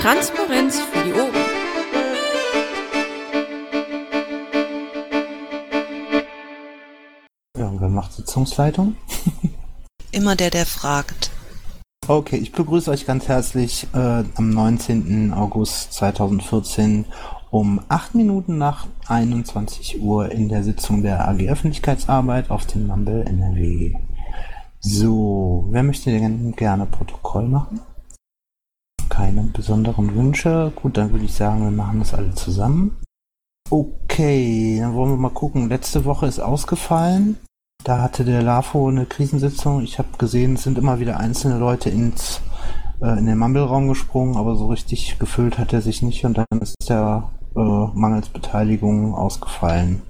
Transparenz für die Ohren. Ja, und wer macht Sitzungsleitung? Immer der, der fragt. Okay, ich begrüße euch ganz herzlich äh, am 19. August 2014 um 8 Minuten nach 21 Uhr in der Sitzung der AG Öffentlichkeitsarbeit auf dem Mumble NRW. So, wer möchte denn gerne Protokoll machen? Keine besonderen Wünsche. Gut, dann würde ich sagen, wir machen das alle zusammen. Okay, dann wollen wir mal gucken. Letzte Woche ist ausgefallen. Da hatte der LAFO eine Krisensitzung. Ich habe gesehen, es sind immer wieder einzelne Leute ins, äh, in den Mumble-Raum gesprungen, aber so richtig gefüllt hat er sich nicht und dann ist der äh, mangels Beteiligung ausgefallen.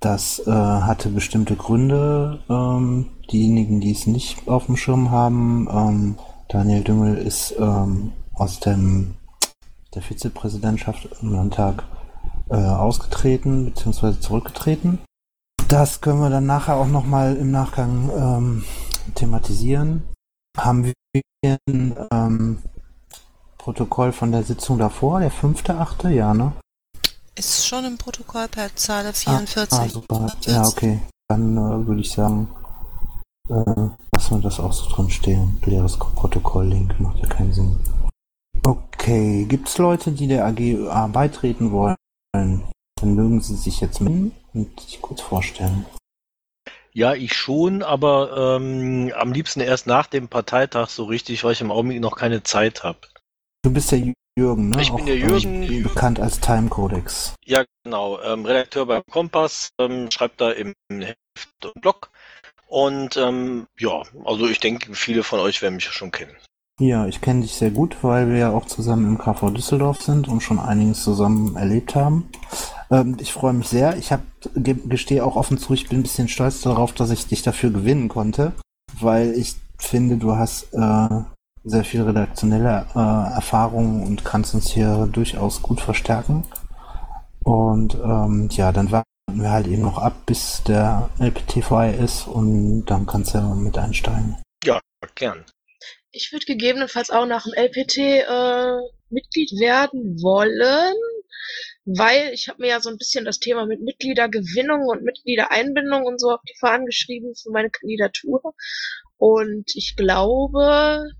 Das äh, hatte bestimmte Gründe. Ähm, diejenigen, die es nicht auf dem Schirm haben, ähm, Daniel Düngel ist ähm, aus dem, der Vizepräsidentschaft im Landtag äh, ausgetreten bzw. zurückgetreten. Das können wir dann nachher auch nochmal im Nachgang ähm, thematisieren. Haben wir ein ähm, Protokoll von der Sitzung davor, der fünfte, achte, ja, ne? Ist schon im Protokoll per Zahl 44. Ah, ah super. Ja, okay. Dann äh, würde ich sagen, äh, lassen wir das auch so drin stehen. Leeres Protokoll-Link macht ja keinen Sinn. Okay, gibt es Leute, die der AGÖA beitreten wollen? Dann mögen sie sich jetzt melden und sich kurz vorstellen. Ja, ich schon, aber ähm, am liebsten erst nach dem Parteitag so richtig, weil ich im Augenblick noch keine Zeit habe. Du bist der Jürgen, ne? Ich bin Auch, der Jürgen. ähm, bekannt als Time Codex. Ja, genau. Ähm, Redakteur beim Kompass, ähm, schreibt da im Heft und Blog. Und ähm, ja, also ich denke, viele von euch werden mich ja schon kennen. Ja, ich kenne dich sehr gut, weil wir ja auch zusammen im KV Düsseldorf sind und schon einiges zusammen erlebt haben. Ähm, ich freue mich sehr. Ich hab, ge gestehe auch offen zu, ich bin ein bisschen stolz darauf, dass ich dich dafür gewinnen konnte, weil ich finde, du hast äh, sehr viel redaktionelle äh, Erfahrung und kannst uns hier durchaus gut verstärken. Und ähm, ja, dann warten wir halt eben noch ab, bis der LPT vorbei ist und dann kannst du ja mit einsteigen. Ja, gern. Ich würde gegebenenfalls auch nach dem LPT äh, Mitglied werden wollen, weil ich habe mir ja so ein bisschen das Thema mit Mitgliedergewinnung und Mitgliedereinbindung und so auf die Fahnen geschrieben für meine Kandidatur. Und ich glaube,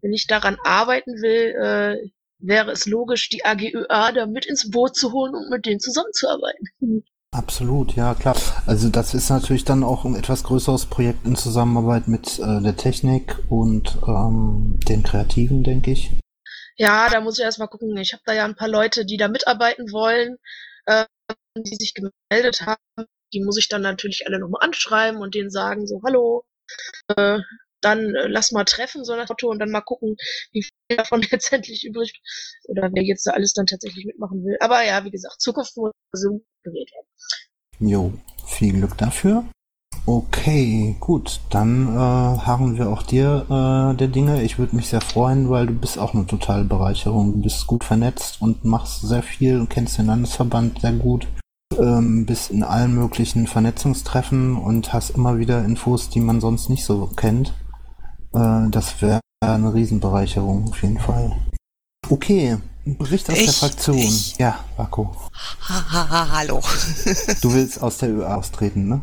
wenn ich daran arbeiten will, äh, wäre es logisch, die AGÖA da mit ins Boot zu holen und mit denen zusammenzuarbeiten. Absolut, ja klar. Also das ist natürlich dann auch ein etwas größeres Projekt in Zusammenarbeit mit äh, der Technik und ähm, den Kreativen, denke ich. Ja, da muss ich erstmal gucken. Ich habe da ja ein paar Leute, die da mitarbeiten wollen, äh, die sich gemeldet haben. Die muss ich dann natürlich alle nochmal anschreiben und denen sagen, so, hallo, äh, dann äh, lass mal treffen, so nach Motto, und dann mal gucken, wie viel davon letztendlich übrig oder wer jetzt da alles dann tatsächlich mitmachen will. Aber ja, wie gesagt, Zukunft muss so gewählt werden. Jo, viel Glück dafür. Okay, gut, dann äh, harren wir auch dir äh, der Dinge. Ich würde mich sehr freuen, weil du bist auch eine totale Bereicherung. Du bist gut vernetzt und machst sehr viel und kennst den Landesverband sehr gut. Ähm, bist in allen möglichen Vernetzungstreffen und hast immer wieder Infos, die man sonst nicht so kennt. Äh, das wäre eine Riesenbereicherung auf jeden Fall. Okay, Bericht aus der Ich- Fraktion. ich- Ja, Marco. Ha, ha, ha, hallo. Du willst aus der ÖA austreten, ne?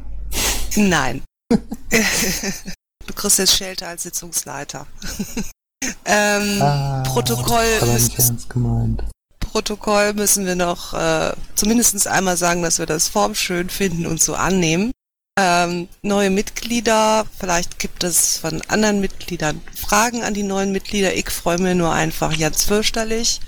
Nein. du kriegst jetzt Schelte als Sitzungsleiter. ähm, Ah, Protokoll, Aber nicht müssen, ernst gemeint. Protokoll müssen wir noch äh, zumindest einmal sagen, dass wir das Form schön finden und so annehmen. Ähm, neue Mitglieder, vielleicht gibt es von anderen Mitgliedern Fragen an die neuen Mitglieder. Ich freue mich nur einfach ganz fürchterlich.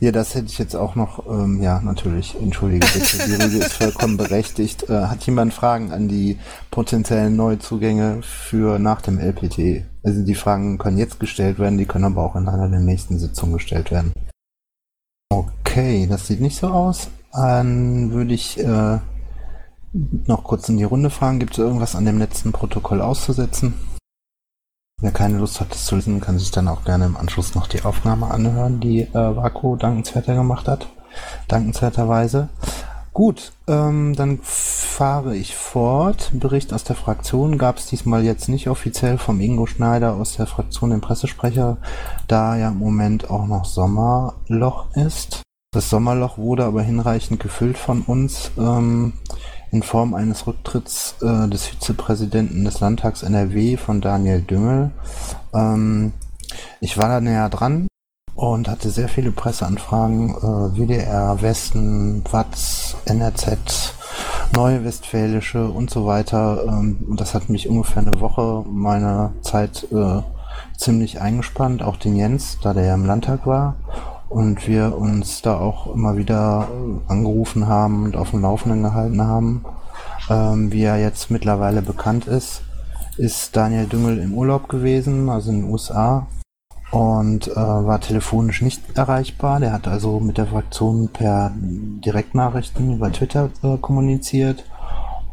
Ja, das hätte ich jetzt auch noch, ähm, ja, natürlich, entschuldige bitte, die Rüge ist vollkommen berechtigt. Äh, hat jemand Fragen an die potenziellen Neuzugänge für nach dem LPT? Also die Fragen können jetzt gestellt werden, die können aber auch in einer der nächsten Sitzungen gestellt werden. Okay, das sieht nicht so aus. Dann würde ich äh, noch kurz in die Runde fragen, gibt es irgendwas an dem letzten Protokoll auszusetzen? Wer keine Lust hat, das zu lesen, kann sich dann auch gerne im Anschluss noch die Aufnahme anhören, die äh, Vaku dankenswerter gemacht hat. Dankenswerterweise. Gut, ähm, dann fahre ich fort. Bericht aus der Fraktion gab es diesmal jetzt nicht offiziell vom Ingo Schneider aus der Fraktion, den Pressesprecher, da ja im Moment auch noch Sommerloch ist. Das Sommerloch wurde aber hinreichend gefüllt von uns ähm, in Form eines Rücktritts äh, des Vizepräsidenten des Landtags NRW von Daniel Düngel. Ähm, ich war da näher dran und hatte sehr viele Presseanfragen, äh, WDR, Westen, Watz, NRZ, Neue Westfälische und so weiter. Ähm, das hat mich ungefähr eine Woche meiner Zeit äh, ziemlich eingespannt, auch den Jens, da der ja im Landtag war. Und wir uns da auch immer wieder äh, angerufen haben und auf dem Laufenden gehalten haben. Ähm, wie er jetzt mittlerweile bekannt ist, ist Daniel Düngel im Urlaub gewesen, also in den USA und äh, war telefonisch nicht erreichbar. Der hat also mit der Fraktion per Direktnachrichten über Twitter äh, kommuniziert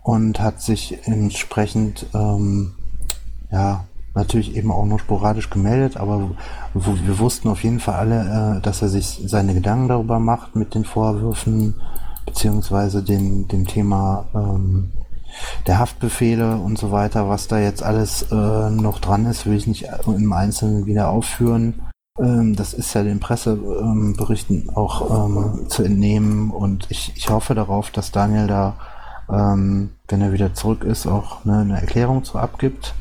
und hat sich entsprechend ähm, ja natürlich eben auch nur sporadisch gemeldet, aber wir wussten auf jeden Fall alle, äh, dass er sich seine Gedanken darüber macht mit den Vorwürfen beziehungsweise dem, dem Thema ähm, der Haftbefehle und so weiter, was da jetzt alles äh, noch dran ist, will ich nicht im Einzelnen wieder aufführen. Ähm, das ist ja den Presseberichten ähm, auch zu entnehmen und ich, ich hoffe darauf, dass Daniel da, ähm, wenn er wieder zurück ist, auch ne, eine Erklärung zu abgibt,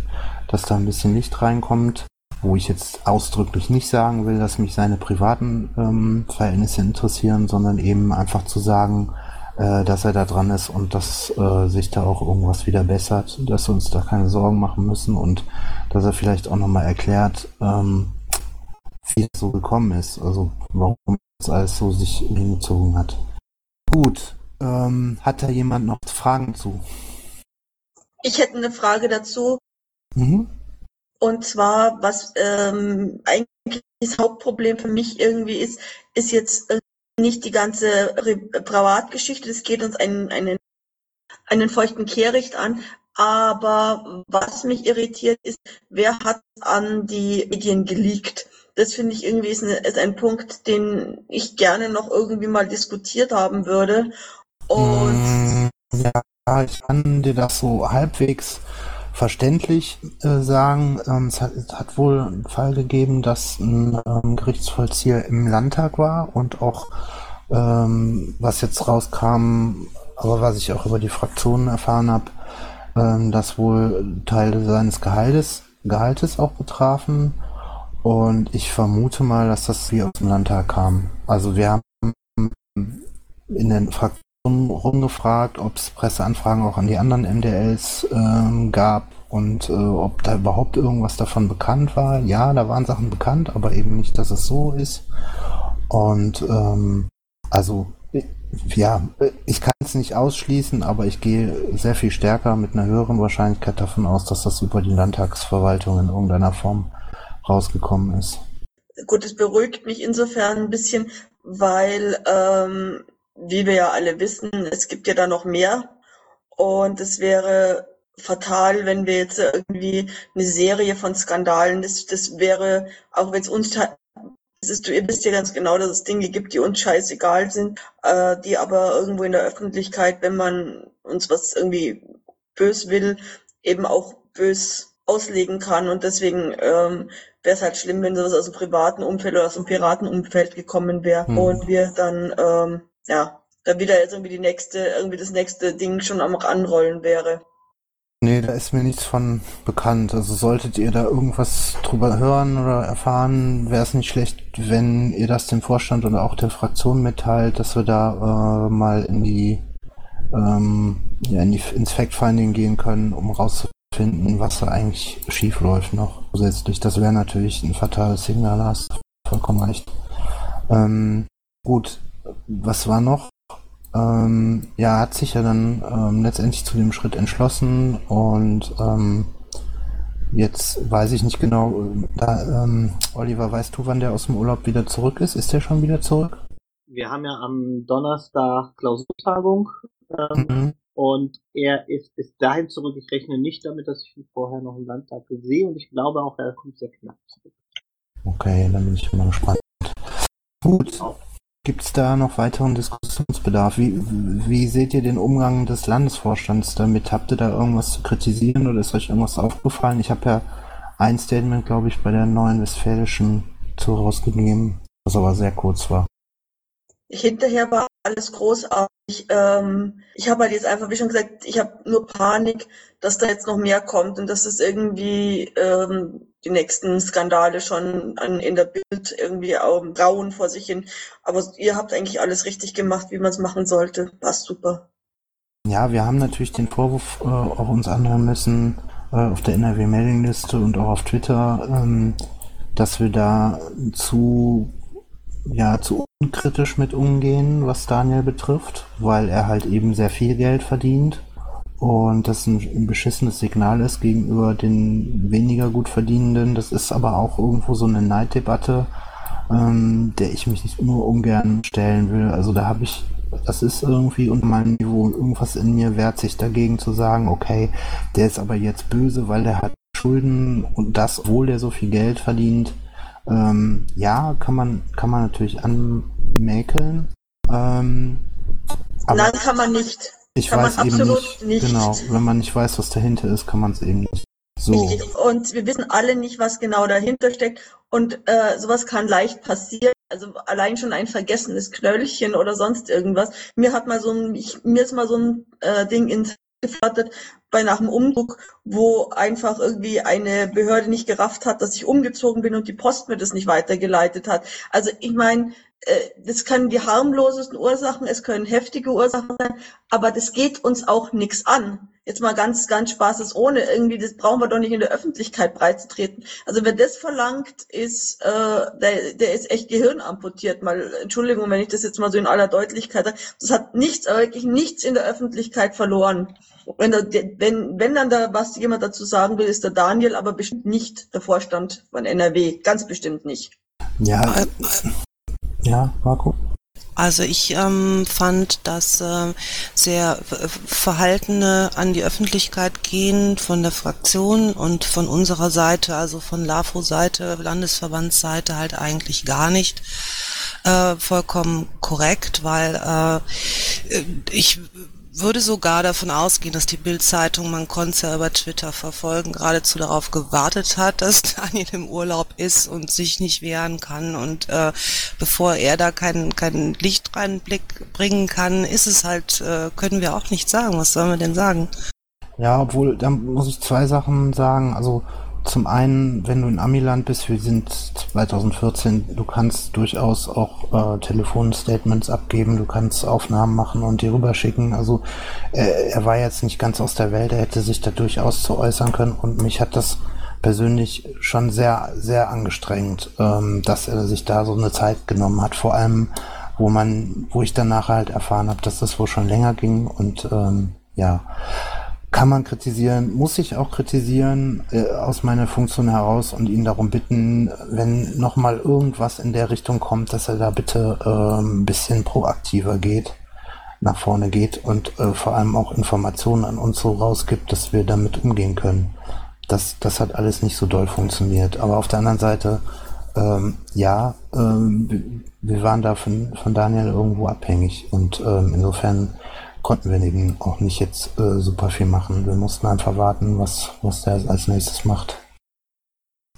dass da ein bisschen Licht reinkommt wo ich jetzt ausdrücklich nicht sagen will, dass mich seine privaten ähm, Verhältnisse interessieren, sondern eben einfach zu sagen, äh, dass er da dran ist und dass äh, sich da auch irgendwas wieder bessert, dass wir uns da keine Sorgen machen müssen und dass er vielleicht auch nochmal erklärt, ähm, wie es so gekommen ist, also warum es alles so sich hingezogen hat. Gut, ähm, hat da jemand noch Fragen zu? Ich hätte eine Frage dazu. Mhm. Und zwar, was ähm, eigentlich das Hauptproblem für mich irgendwie ist, ist jetzt nicht die ganze Privatgeschichte, das geht uns einen, einen, einen feuchten Kehricht an. Aber was mich irritiert ist, wer hat an die Medien geleakt? Das finde ich irgendwie ist, eine, ist, ein Punkt, den ich gerne noch irgendwie mal diskutiert haben würde. Und ja, ich kann dir das so halbwegs verständlich äh, sagen. Ähm, es, hat, es, hat, wohl einen Fall gegeben, dass ein ähm, Gerichtsvollzieher im Landtag war und auch ähm, was jetzt rauskam, aber was ich auch über die Fraktionen erfahren habe, ähm, dass wohl Teile seines Gehaltes, Gehaltes auch betrafen. Und ich vermute mal, dass das wie aus dem Landtag kam. Also wir haben in den Fraktionen rumgefragt, ob es Presseanfragen auch an die anderen MDLs ähm, gab und äh, ob da überhaupt irgendwas davon bekannt war. Ja, da waren Sachen bekannt, aber eben nicht, dass es so ist. Und ähm, also ja, ich kann es nicht ausschließen, aber ich gehe sehr viel stärker mit einer höheren Wahrscheinlichkeit davon aus, dass das über die Landtagsverwaltung in irgendeiner Form rausgekommen ist. Gut, es beruhigt mich insofern ein bisschen, weil ähm, wie wir ja alle wissen, es gibt ja da noch mehr. Und es wäre fatal, wenn wir jetzt irgendwie eine Serie von Skandalen, das, das wäre, auch wenn es uns, das ist, ihr wisst ja ganz genau, dass es Dinge gibt, die uns scheißegal sind, äh, die aber irgendwo in der Öffentlichkeit, wenn man uns was irgendwie bös will, eben auch bös auslegen kann. Und deswegen ähm, wäre es halt schlimm, wenn sowas aus dem privaten Umfeld oder aus dem Piratenumfeld gekommen wäre hm. und wir dann ähm, ja, da wieder jetzt irgendwie die nächste, irgendwie das nächste Ding schon am Anrollen wäre. Nee, da ist mir nichts von bekannt. Also solltet ihr da irgendwas drüber hören oder erfahren, wäre es nicht schlecht, wenn ihr das dem Vorstand oder auch der Fraktion mitteilt, dass wir da äh, mal in die, ähm, ja, in die ins Fact-Finding gehen können, um rauszufinden, was da eigentlich schief läuft noch zusätzlich. Das wäre natürlich ein fatales Signal, hast vollkommen recht. Ähm, gut, was war noch? Ähm, ja, hat sich ja dann ähm, letztendlich zu dem Schritt entschlossen und ähm, jetzt weiß ich nicht genau, da, ähm, Oliver, weißt du, wann der aus dem Urlaub wieder zurück ist? Ist der schon wieder zurück? Wir haben ja am Donnerstag Klausurtagung ähm, mhm. und er ist bis dahin zurück. Ich rechne nicht damit, dass ich ihn vorher noch im Landtag sehe und ich glaube auch, er kommt sehr knapp zurück. Okay, dann bin ich mal gespannt. Gut. Auch Gibt es da noch weiteren Diskussionsbedarf? Wie, wie seht ihr den Umgang des Landesvorstands damit? Habt ihr da irgendwas zu kritisieren oder ist euch irgendwas aufgefallen? Ich habe ja ein Statement, glaube ich, bei der neuen Westfälischen zu rausgegeben, was aber sehr kurz war. Hinterher war alles großartig. Ähm, ich habe halt jetzt einfach, wie schon gesagt, ich habe nur Panik, dass da jetzt noch mehr kommt und dass es irgendwie ähm, die nächsten Skandale schon an, in der Bild irgendwie auch grauen vor sich hin. Aber ihr habt eigentlich alles richtig gemacht, wie man es machen sollte. Passt super. Ja, wir haben natürlich den Vorwurf äh, auch uns anhören müssen äh, auf der NRW-Mailingliste und auch auf Twitter, ähm, dass wir da zu ja zu unkritisch mit umgehen, was Daniel betrifft, weil er halt eben sehr viel Geld verdient und das ein, beschissenes Signal ist gegenüber den weniger gut verdienenden. Das ist aber auch irgendwo so eine Neiddebatte, ähm, der ich mich nicht nur ungern stellen will. Also da habe ich, das ist irgendwie unter meinem Niveau, irgendwas in mir wehrt sich dagegen zu sagen, okay, der ist aber jetzt böse, weil der hat Schulden und das, obwohl der so viel Geld verdient. Ähm, ja, kann man, kann man natürlich anmäkeln. Ähm, Nein, kann man nicht. Ich kann weiß eben nicht, nicht, genau, wenn man nicht weiß, was dahinter ist, kann man es eben nicht. So. Und wir wissen alle nicht, was genau dahinter steckt. Und äh, sowas kann leicht passieren. Also allein schon ein vergessenes Knöllchen oder sonst irgendwas. Mir hat mal so ein, ich, mir ist mal so ein äh, Ding ins geflattert bei nach dem Umzug, wo einfach irgendwie eine Behörde nicht gerafft hat, dass ich umgezogen bin und die Post mir das nicht weitergeleitet hat. Also ich meine, äh, das können die harmlosesten Ursachen, es können heftige Ursachen sein, aber das geht uns auch nichts an. Jetzt mal ganz, ganz spaßes ohne irgendwie, das brauchen wir doch nicht in der Öffentlichkeit breitzutreten. Also wer das verlangt, ist, äh, der, der ist echt Gehirn amputiert. Mal, Entschuldigung, wenn ich das jetzt mal so in aller Deutlichkeit sage. Das hat nichts, wirklich nichts in der Öffentlichkeit verloren. Wenn, da, wenn, wenn dann da was jemand dazu sagen will, ist der Daniel, aber bestimmt nicht der Vorstand von NRW. Ganz bestimmt nicht. Ja, ja, Marco? Also ich ähm, fand das äh, sehr verhaltene an die Öffentlichkeit gehen von der Fraktion und von unserer Seite, also von LAFO-Seite, Landesverbandsseite halt eigentlich gar nicht äh, vollkommen korrekt, weil äh, ich würde sogar davon ausgehen, dass die Bild-Zeitung, man konnte es ja über Twitter verfolgen, geradezu darauf gewartet hat, dass Daniel im Urlaub ist und sich nicht wehren kann. Und äh, bevor er da keinen kein Licht reinblick bringen kann, ist es halt, äh, können wir auch nicht sagen. Was sollen wir denn sagen? Ja, obwohl, da muss ich zwei Sachen sagen. Also zum einen, wenn du in Amiland bist, wir sind 2014, du kannst durchaus auch äh, Telefonstatements abgeben, du kannst Aufnahmen machen und die rüberschicken. Also äh, er war jetzt nicht ganz aus der Welt, er hätte sich da durchaus zu äußern können und mich hat das persönlich schon sehr, sehr angestrengt, ähm, dass er sich da so eine Zeit genommen hat. Vor allem, wo man, wo ich danach halt erfahren habe, dass das wohl schon länger ging und ähm, ja kann man kritisieren, muss ich auch kritisieren äh, aus meiner Funktion heraus und ihn darum bitten, wenn nochmal irgendwas in der Richtung kommt, dass er da bitte äh, ein bisschen proaktiver geht, nach vorne geht und äh, vor allem auch Informationen an uns so rausgibt, dass wir damit umgehen können. Das, das hat alles nicht so doll funktioniert. Aber auf der anderen Seite, ähm, ja, ähm, wir waren da von, von Daniel irgendwo abhängig und ähm, insofern konnten wir eben auch nicht jetzt äh, super viel machen. Wir mussten einfach warten, was, was der als nächstes macht.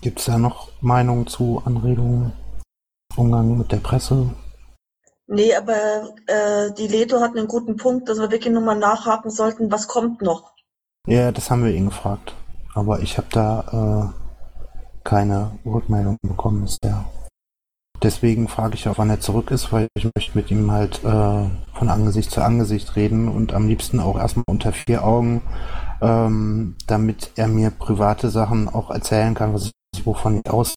Gibt es da noch Meinungen zu Anregungen? Umgang mit der Presse? Nee, aber äh, die Leto hat einen guten Punkt, dass wir wirklich nochmal nachhaken sollten, was kommt noch. Ja, das haben wir ihn gefragt. Aber ich habe da äh, keine Rückmeldung bekommen bisher. Deswegen frage ich auch, wann er zurück ist, weil ich möchte mit ihm halt äh, von Angesicht zu Angesicht reden und am liebsten auch erstmal unter vier Augen, ähm, damit er mir private Sachen auch erzählen kann, was ich wovon ich aussehe,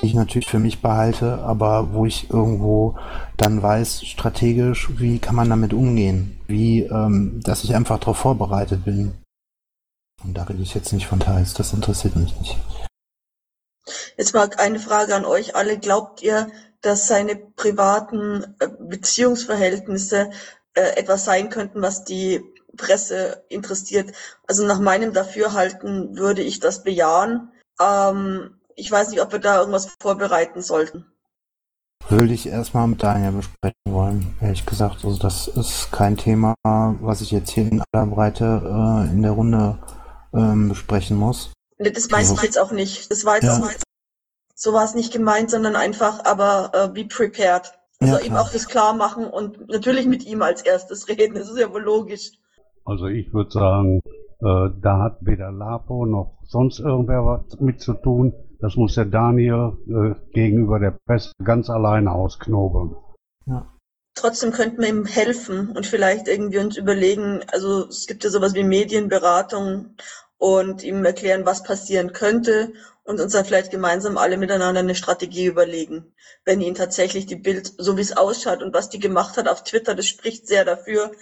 die ich natürlich für mich behalte, aber wo ich irgendwo dann weiß, strategisch, wie kann man damit umgehen, wie, ähm, dass ich einfach darauf vorbereitet bin. Und da rede ich jetzt nicht von Teils, das interessiert mich nicht. Jetzt mal eine Frage an euch alle. Glaubt ihr, dass seine privaten äh, Beziehungsverhältnisse äh, etwas sein könnten, was die Presse interessiert? Also nach meinem Dafürhalten würde ich das bejahen. Ähm, ich weiß nicht, ob wir da irgendwas vorbereiten sollten. würde ich erstmal mit Daniel besprechen wollen, ehrlich gesagt. Also das ist kein Thema, was ich jetzt hier in aller Breite äh, in der Runde ähm, besprechen muss. Das weiß ich jetzt auch nicht. Das war jetzt ja. so war es nicht gemeint, sondern einfach, aber äh, be prepared. Also ja, ihm auch das klar machen und natürlich mit ihm als erstes reden. Das ist ja wohl logisch. Also ich würde sagen, äh, da hat weder Lapo noch sonst irgendwer was mit zu tun. Das muss der Daniel äh, gegenüber der Presse ganz alleine ausknobeln. Ja. Trotzdem könnten wir ihm helfen und vielleicht irgendwie uns überlegen, also es gibt ja sowas wie Medienberatung und ihm erklären, was passieren könnte und uns dann vielleicht gemeinsam alle miteinander eine Strategie überlegen. Wenn ihn tatsächlich die Bild, so wie es ausschaut und was die gemacht hat auf Twitter, das spricht sehr dafür,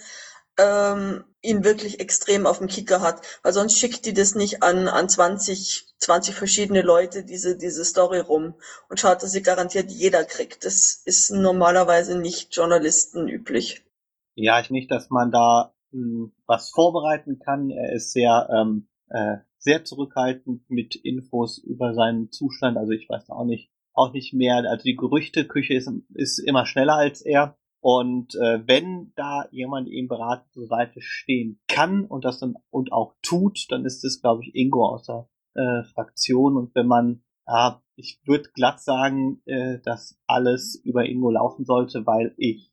ähm, ihn wirklich extrem auf dem Kicker hat. Weil sonst schickt die das nicht an, an 20, 20 verschiedene Leute, diese, diese Story rum und schaut, dass sie garantiert jeder kriegt. Das ist normalerweise nicht Journalisten üblich. Ja, ich nicht, dass man da hm, was vorbereiten kann. Er ist sehr, ähm, äh, sehr zurückhaltend mit Infos über seinen Zustand. Also ich weiß auch nicht, auch nicht mehr. Also die Gerüchteküche ist, ist immer schneller als er. Und äh, wenn da jemand ihm beratend zur Seite stehen kann und das dann und auch tut, dann ist es, glaube ich, Ingo aus der äh, Fraktion. Und wenn man, ja, ich würde glatt sagen, äh, dass alles über Ingo laufen sollte, weil ich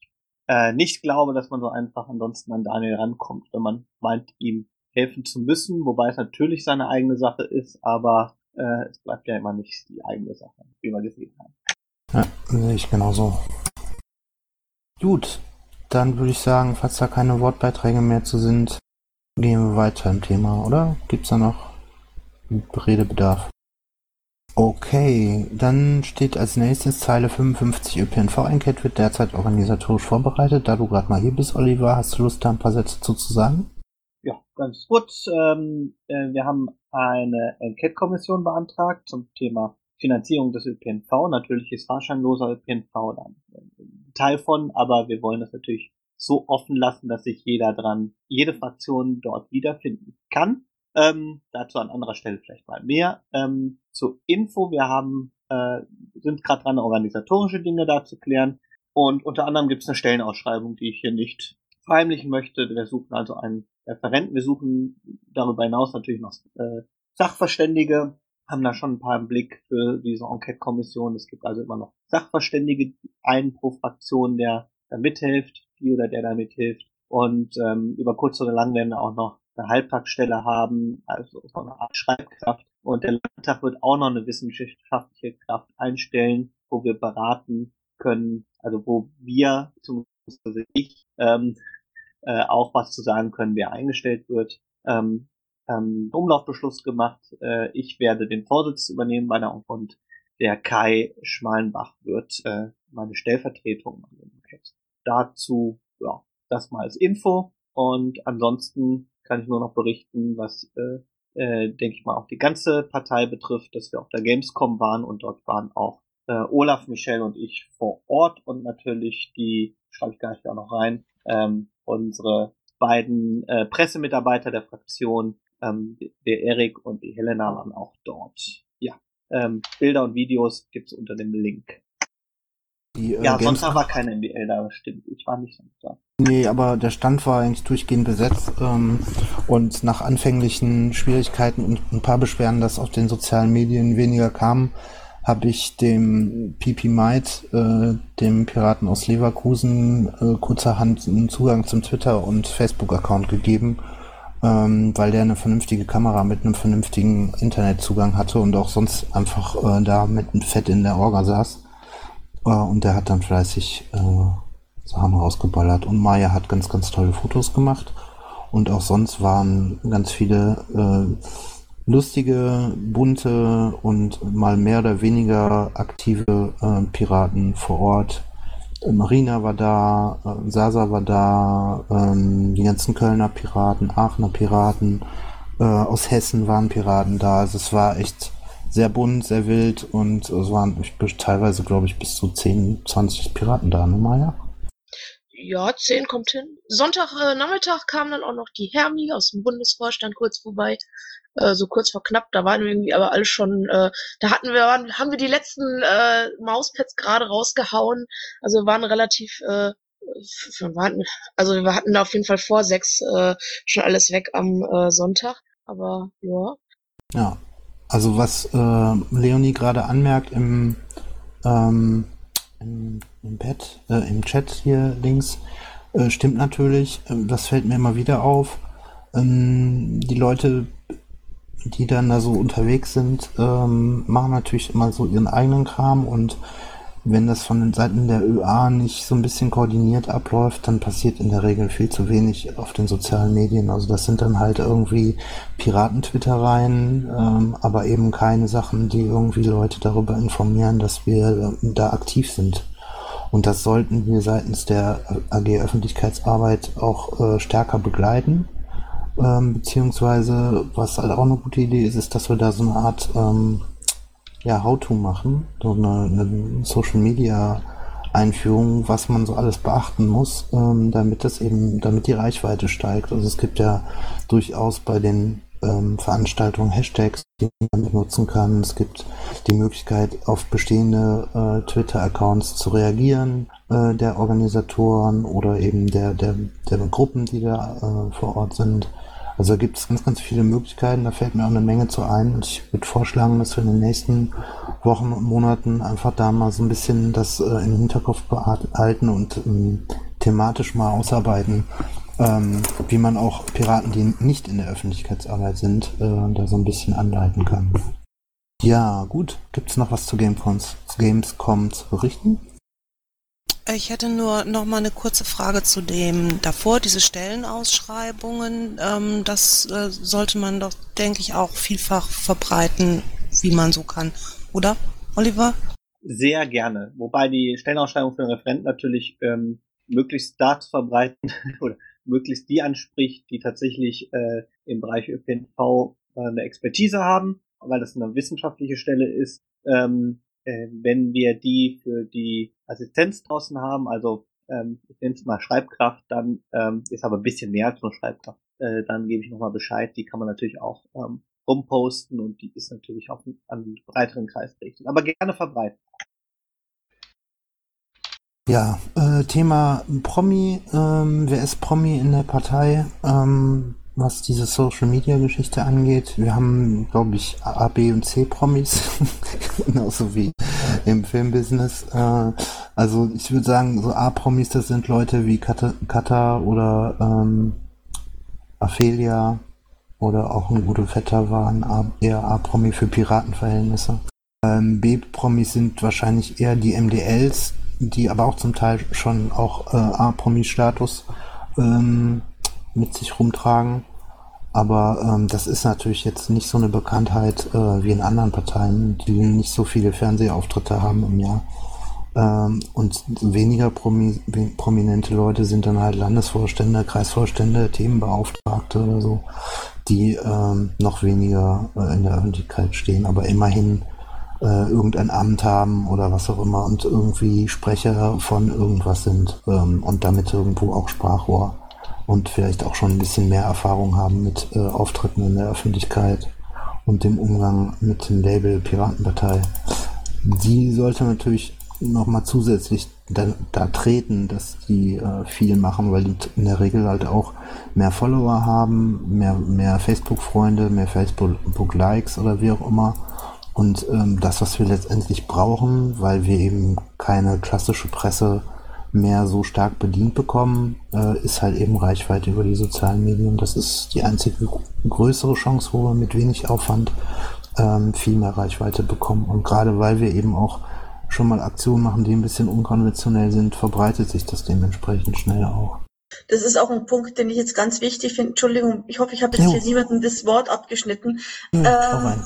äh, nicht glaube, dass man so einfach ansonsten an Daniel rankommt, wenn man meint, ihm helfen zu müssen, wobei es natürlich seine eigene Sache ist, aber äh, es bleibt ja immer nicht die eigene Sache, wie wir gesehen haben. Ja, sehe ich genauso. Gut, dann würde ich sagen, falls da keine Wortbeiträge mehr zu sind, gehen wir weiter im Thema, oder? Gibt's da noch Redebedarf? Okay, dann steht als nächstes Zeile 55 ÖPNV-Enquete wird derzeit organisatorisch vorbereitet. Da du gerade mal hier bist, Oliver, hast du Lust, da ein paar Sätze zu, zu sagen? Ja, ganz kurz. Ähm, äh, wir haben eine Enquete-Kommission beantragt zum Thema Finanzierung des ÖPNV. Natürlich ist fahrscheinloser ÖPNV dann Teil von, aber wir wollen das natürlich so offen lassen, dass sich jeder dran, jede Fraktion dort wiederfinden kann. Ähm, dazu an anderer Stelle vielleicht mal mehr. Ähm, zur Info, wir haben, äh, sind gerade dran, organisatorische Dinge da zu klären. Und unter anderem gibt es eine Stellenausschreibung, die ich hier nicht verheimlichen möchte. Wir suchen also einen Referenten. Wir suchen darüber hinaus natürlich noch äh, Sachverständige, haben da schon ein paar im Blick für diese Enquete-Kommission. Es gibt also immer noch Sachverständige, einen pro Fraktion, der da mithilft, die oder der da mithilft. Und ähm, über kurz oder lang werden wir auch noch eine Halbtagsstelle haben, also so eine Art Schreibkraft. Und der Landtag wird auch noch eine wissenschaftliche Kraft einstellen, wo wir beraten können, also wo wir, beziehungsweise ich, ähm, äh, auch was zu sagen können, wer eingestellt wird. Ähm, ähm, Umlaufbeschluss gemacht. Äh, ich werde den Vorsitz übernehmen bei der und der Kai Schmalenbach wird äh, meine Stellvertretung machen. Dazu, ja, das mal als Info. Und ansonsten kann ich nur noch berichten, was, äh, äh, denke ich mal, auch die ganze Partei betrifft, dass wir auf der Gamescom waren und dort waren auch äh, Olaf, Michelle und ich vor Ort und natürlich die, schreibe ich gar nicht da noch rein, ähm, unsere beiden äh, Pressemitarbeiter der Fraktion, ähm, der Erik und die Helena waren auch dort. Ja, ähm, Bilder und Videos gibt's unter dem Link. Die, äh, ja, Games sonst war kein NBL da, stimmt. Ich war nicht sonst da. Nee, aber der Stand war eigentlich durchgehend besetzt ähm, und nach anfänglichen Schwierigkeiten und ein paar Beschwerden, dass auf den sozialen Medien weniger kam, habe ich dem Pipi Might, äh, dem Piraten aus Leverkusen, äh, kurzerhand einen Zugang zum Twitter- und Facebook-Account gegeben, ähm, weil der eine vernünftige Kamera mit einem vernünftigen Internetzugang hatte und auch sonst einfach äh, da mit einem Fett in der Orga saß. Äh, und der hat dann fleißig äh, Sachen rausgeballert. Und Maya hat ganz, ganz tolle Fotos gemacht. Und auch sonst waren ganz viele äh, lustige, bunte und mal mehr oder weniger aktive äh, Piraten vor Ort. Marina war da, äh, Sasa war da, ähm, die ganzen Kölner Piraten, Aachener Piraten, äh, aus Hessen waren Piraten da. Also es war echt sehr bunt, sehr wild und es waren teilweise, glaube ich, bis zu 10, 20 Piraten da, ne Maja? Ja, 10 kommt hin. Sonntag äh, kam dann auch noch die Hermi aus dem Bundesvorstand kurz vorbei. Äh, so kurz vor knapp, da waren wir irgendwie aber alle schon, äh, da hatten wir, waren, haben wir die letzten äh, Mauspads gerade rausgehauen, also wir waren relativ, äh, also wir hatten da auf jeden Fall vor sechs äh, schon alles weg am äh, Sonntag, aber ja. Ja, also was äh, Leonie gerade anmerkt im, ähm, im, im, Pad, äh, im Chat hier links, äh, stimmt natürlich. Äh, das fällt mir immer wieder auf. Ähm, die Leute, die dann da so unterwegs sind, ähm, machen natürlich immer so ihren eigenen Kram und wenn das von den Seiten der ÖA nicht so ein bisschen koordiniert abläuft, dann passiert in der Regel viel zu wenig auf den sozialen Medien. Also das sind dann halt irgendwie Piraten-Twittereien, ähm, aber eben keine Sachen, die irgendwie Leute darüber informieren, dass wir äh, da aktiv sind. Und das sollten wir seitens der AG Öffentlichkeitsarbeit auch äh, stärker begleiten. Ähm, beziehungsweise, was halt auch eine gute Idee ist, ist, dass wir da so eine Art ähm, ja, How-To machen, so eine, eine Social Media Einführung, was man so alles beachten muss, ähm, damit das eben, damit die Reichweite steigt. Also es gibt ja durchaus bei den ähm, Veranstaltungen Hashtags, die man benutzen kann. Es gibt die Möglichkeit, auf bestehende äh, Twitter-Accounts zu reagieren, äh, der Organisatoren oder eben der, der, der Gruppen, die da äh, vor Ort sind. Also gibt es ganz, ganz viele Möglichkeiten. Da fällt mir auch eine Menge zu ein. Und ich würde vorschlagen, dass wir in den nächsten Wochen und Monaten einfach da mal so ein bisschen das äh, im Hinterkopf behalten und ähm, thematisch mal ausarbeiten, ähm, wie man auch Piraten, die nicht in der Öffentlichkeitsarbeit sind, äh, da so ein bisschen anleiten kann. Ja, gut. Gibt es noch was zu Gamescoms, Gamescom zu berichten? Ich hätte nur noch mal eine kurze Frage zu dem davor, diese Stellenausschreibungen. Ähm, das äh, sollte man doch, denke ich, auch vielfach verbreiten, wie man so kann. Oder, Oliver? Sehr gerne. Wobei die Stellenausschreibung für den Referenten natürlich ähm, möglichst da zu verbreiten oder möglichst die anspricht, die tatsächlich äh, im Bereich ÖPNV äh, eine Expertise haben, weil das eine wissenschaftliche Stelle ist. Ähm, äh, wenn wir die für die Assistenz draußen haben, also ähm, ich nenne es mal Schreibkraft, dann ähm, ist aber ein bisschen mehr als nur Schreibkraft, äh, dann gebe ich nochmal Bescheid, die kann man natürlich auch ähm, rumposten und die ist natürlich auch an breiteren Kreis gerichtet, aber gerne verbreiten. Ja, äh, Thema Promi, ähm, wer ist Promi in der Partei? Ähm, was diese Social Media Geschichte angeht. Wir haben, glaube ich, A, B und C Promis, genauso wie im Filmbusiness. Äh, also ich würde sagen, so A Promis, das sind Leute wie Kata, oder ähm, Aphelia oder auch ein Udo Vetter war ein A, eher A-Promi für Piratenverhältnisse. Ähm, B-Promis sind wahrscheinlich eher die MDLs, die aber auch zum Teil schon auch äh, A-Promi-Status ähm, mit sich rumtragen. Aber ähm, das ist natürlich jetzt nicht so eine Bekanntheit äh, wie in anderen Parteien, die nicht so viele Fernsehauftritte haben im Jahr. Ähm, und weniger promi prominente Leute sind dann halt Landesvorstände, Kreisvorstände, Themenbeauftragte oder so, die ähm, noch weniger äh, in der Öffentlichkeit stehen, aber immerhin äh, irgendein Amt haben oder was auch immer und irgendwie Sprecher von irgendwas sind ähm, und damit irgendwo auch Sprachrohr und vielleicht auch schon ein bisschen mehr Erfahrung haben mit äh, Auftritten in der Öffentlichkeit und dem Umgang mit dem Label Piratenpartei. Die sollte natürlich nochmal zusätzlich da, da, treten, dass die äh, viel machen, weil die in der Regel halt auch mehr Follower haben, mehr, mehr Facebook-Freunde, mehr Facebook-Likes oder wie auch immer. Und ähm, das, was wir letztendlich brauchen, weil wir eben keine klassische Presse mehr so stark bedient bekommen, äh, ist halt eben Reichweite über die sozialen Medien. Das ist die einzige größere Chance, wo wir mit wenig Aufwand ähm, viel mehr Reichweite bekommen. Und gerade weil wir eben auch schon mal Aktionen machen, die ein bisschen unkonventionell sind, verbreitet sich das dementsprechend schnell auch. Das ist auch ein Punkt, den ich jetzt ganz wichtig finde. Entschuldigung, ich hoffe, ich habe jetzt jo. hier niemanden das Wort abgeschnitten. Ja, ähm,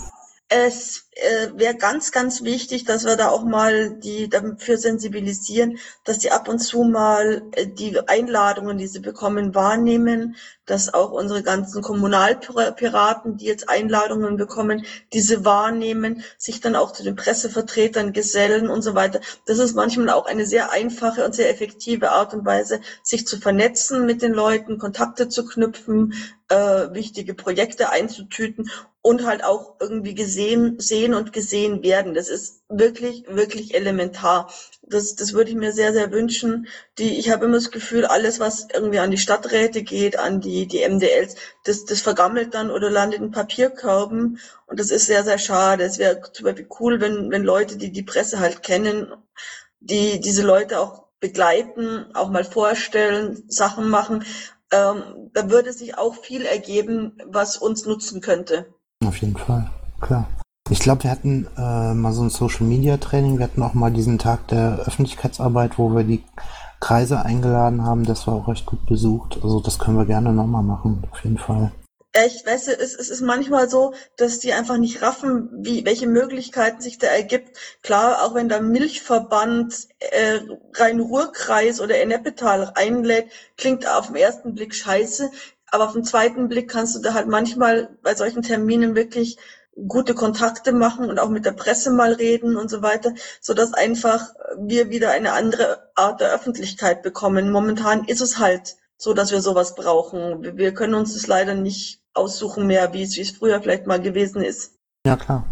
es äh, wäre ganz, ganz wichtig, dass wir da auch mal die dafür sensibilisieren, dass die ab und zu mal äh, die Einladungen, die sie bekommen, wahrnehmen, dass auch unsere ganzen Kommunalpiraten, die jetzt Einladungen bekommen, diese wahrnehmen, sich dann auch zu den Pressevertretern gesellen und so weiter. Das ist manchmal auch eine sehr einfache und sehr effektive Art und Weise, sich zu vernetzen mit den Leuten, Kontakte zu knüpfen, äh, wichtige Projekte einzutüten und halt auch irgendwie gesehen, sehen und gesehen werden. Das ist wirklich, wirklich elementar. Das, das würde ich mir sehr, sehr wünschen. Die, ich habe immer das Gefühl, alles, was irgendwie an die Stadträte geht, an die, die MDLs, das, das vergammelt dann oder landet in Papierkörben. Und das ist sehr, sehr schade. Es wäre zum Beispiel cool, wenn, wenn Leute, die die Presse halt kennen, die diese Leute auch begleiten, auch mal vorstellen, Sachen machen. Ähm, da würde sich auch viel ergeben, was uns nutzen könnte. Auf jeden Fall, klar. Ich glaube, wir hatten äh, mal so ein Social Media Training. Wir hatten auch mal diesen Tag der Öffentlichkeitsarbeit, wo wir die Kreise eingeladen haben. Das war auch recht gut besucht. Also das können wir gerne nochmal machen, auf jeden Fall. Echt, weißt du, es, es ist manchmal so, dass die einfach nicht raffen, wie, welche Möglichkeiten sich da ergibt. Klar, auch wenn da Milchverband, äh, Rhein-Ruhr-Kreis oder Ennepetal einlädt, klingt auf den ersten Blick scheiße. Aber auf den zweiten Blick kannst du da halt manchmal bei solchen Terminen wirklich gute Kontakte machen und auch mit der Presse mal reden und so weiter, so dass einfach wir wieder eine andere Art der Öffentlichkeit bekommen. Momentan ist es halt so, dass wir sowas brauchen. Wir können uns das leider nicht aussuchen mehr, wie es, früher vielleicht mal gewesen ist. Ja, klar.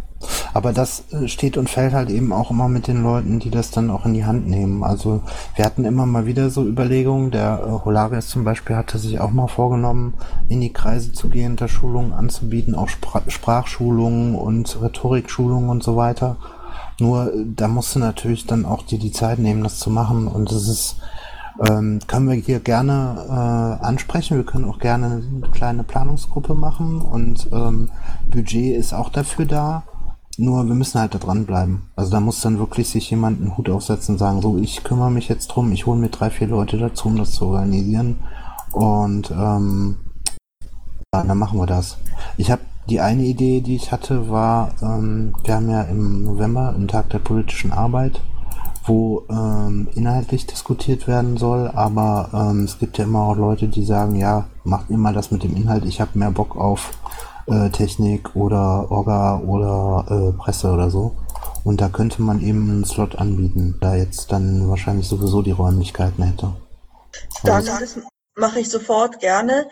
Aber das äh, steht und fällt halt eben auch immer mit den Leuten, die das dann auch in die Hand nehmen. Also wir hatten immer mal wieder so Überlegungen. Der äh, Holarius zum Beispiel hatte sich auch mal vorgenommen, in die Kreise zu gehen, da Schulungen anzubieten, auch Spr Sprachschulungen und Rhetorikschulungen und so weiter. Nur äh, da musst du natürlich dann auch dir die Zeit nehmen, das zu machen. Und es ist ähm, können wir hier gerne äh, ansprechen. Wir können auch gerne eine kleine Planungsgruppe machen und ähm, Budget ist auch dafür da. Nur wir müssen halt da dranbleiben. Also da muss dann wirklich sich jemand einen Hut aufsetzen und sagen, so ich kümmere mich jetzt drum, ich hole mir drei, vier Leute dazu, um das zu organisieren. Und ähm, dann machen wir das. Ich habe die eine Idee, die ich hatte, war, ähm, wir haben ja im November einen Tag der politischen Arbeit wo ähm, inhaltlich diskutiert werden soll, aber ähm, es gibt ja immer auch Leute, die sagen, ja, macht immer das mit dem Inhalt, ich habe mehr Bock auf äh, Technik oder Orga oder äh, Presse oder so. Und da könnte man eben einen Slot anbieten, da jetzt dann wahrscheinlich sowieso die Räumlichkeiten hätte. Dann, das mache ich sofort gerne.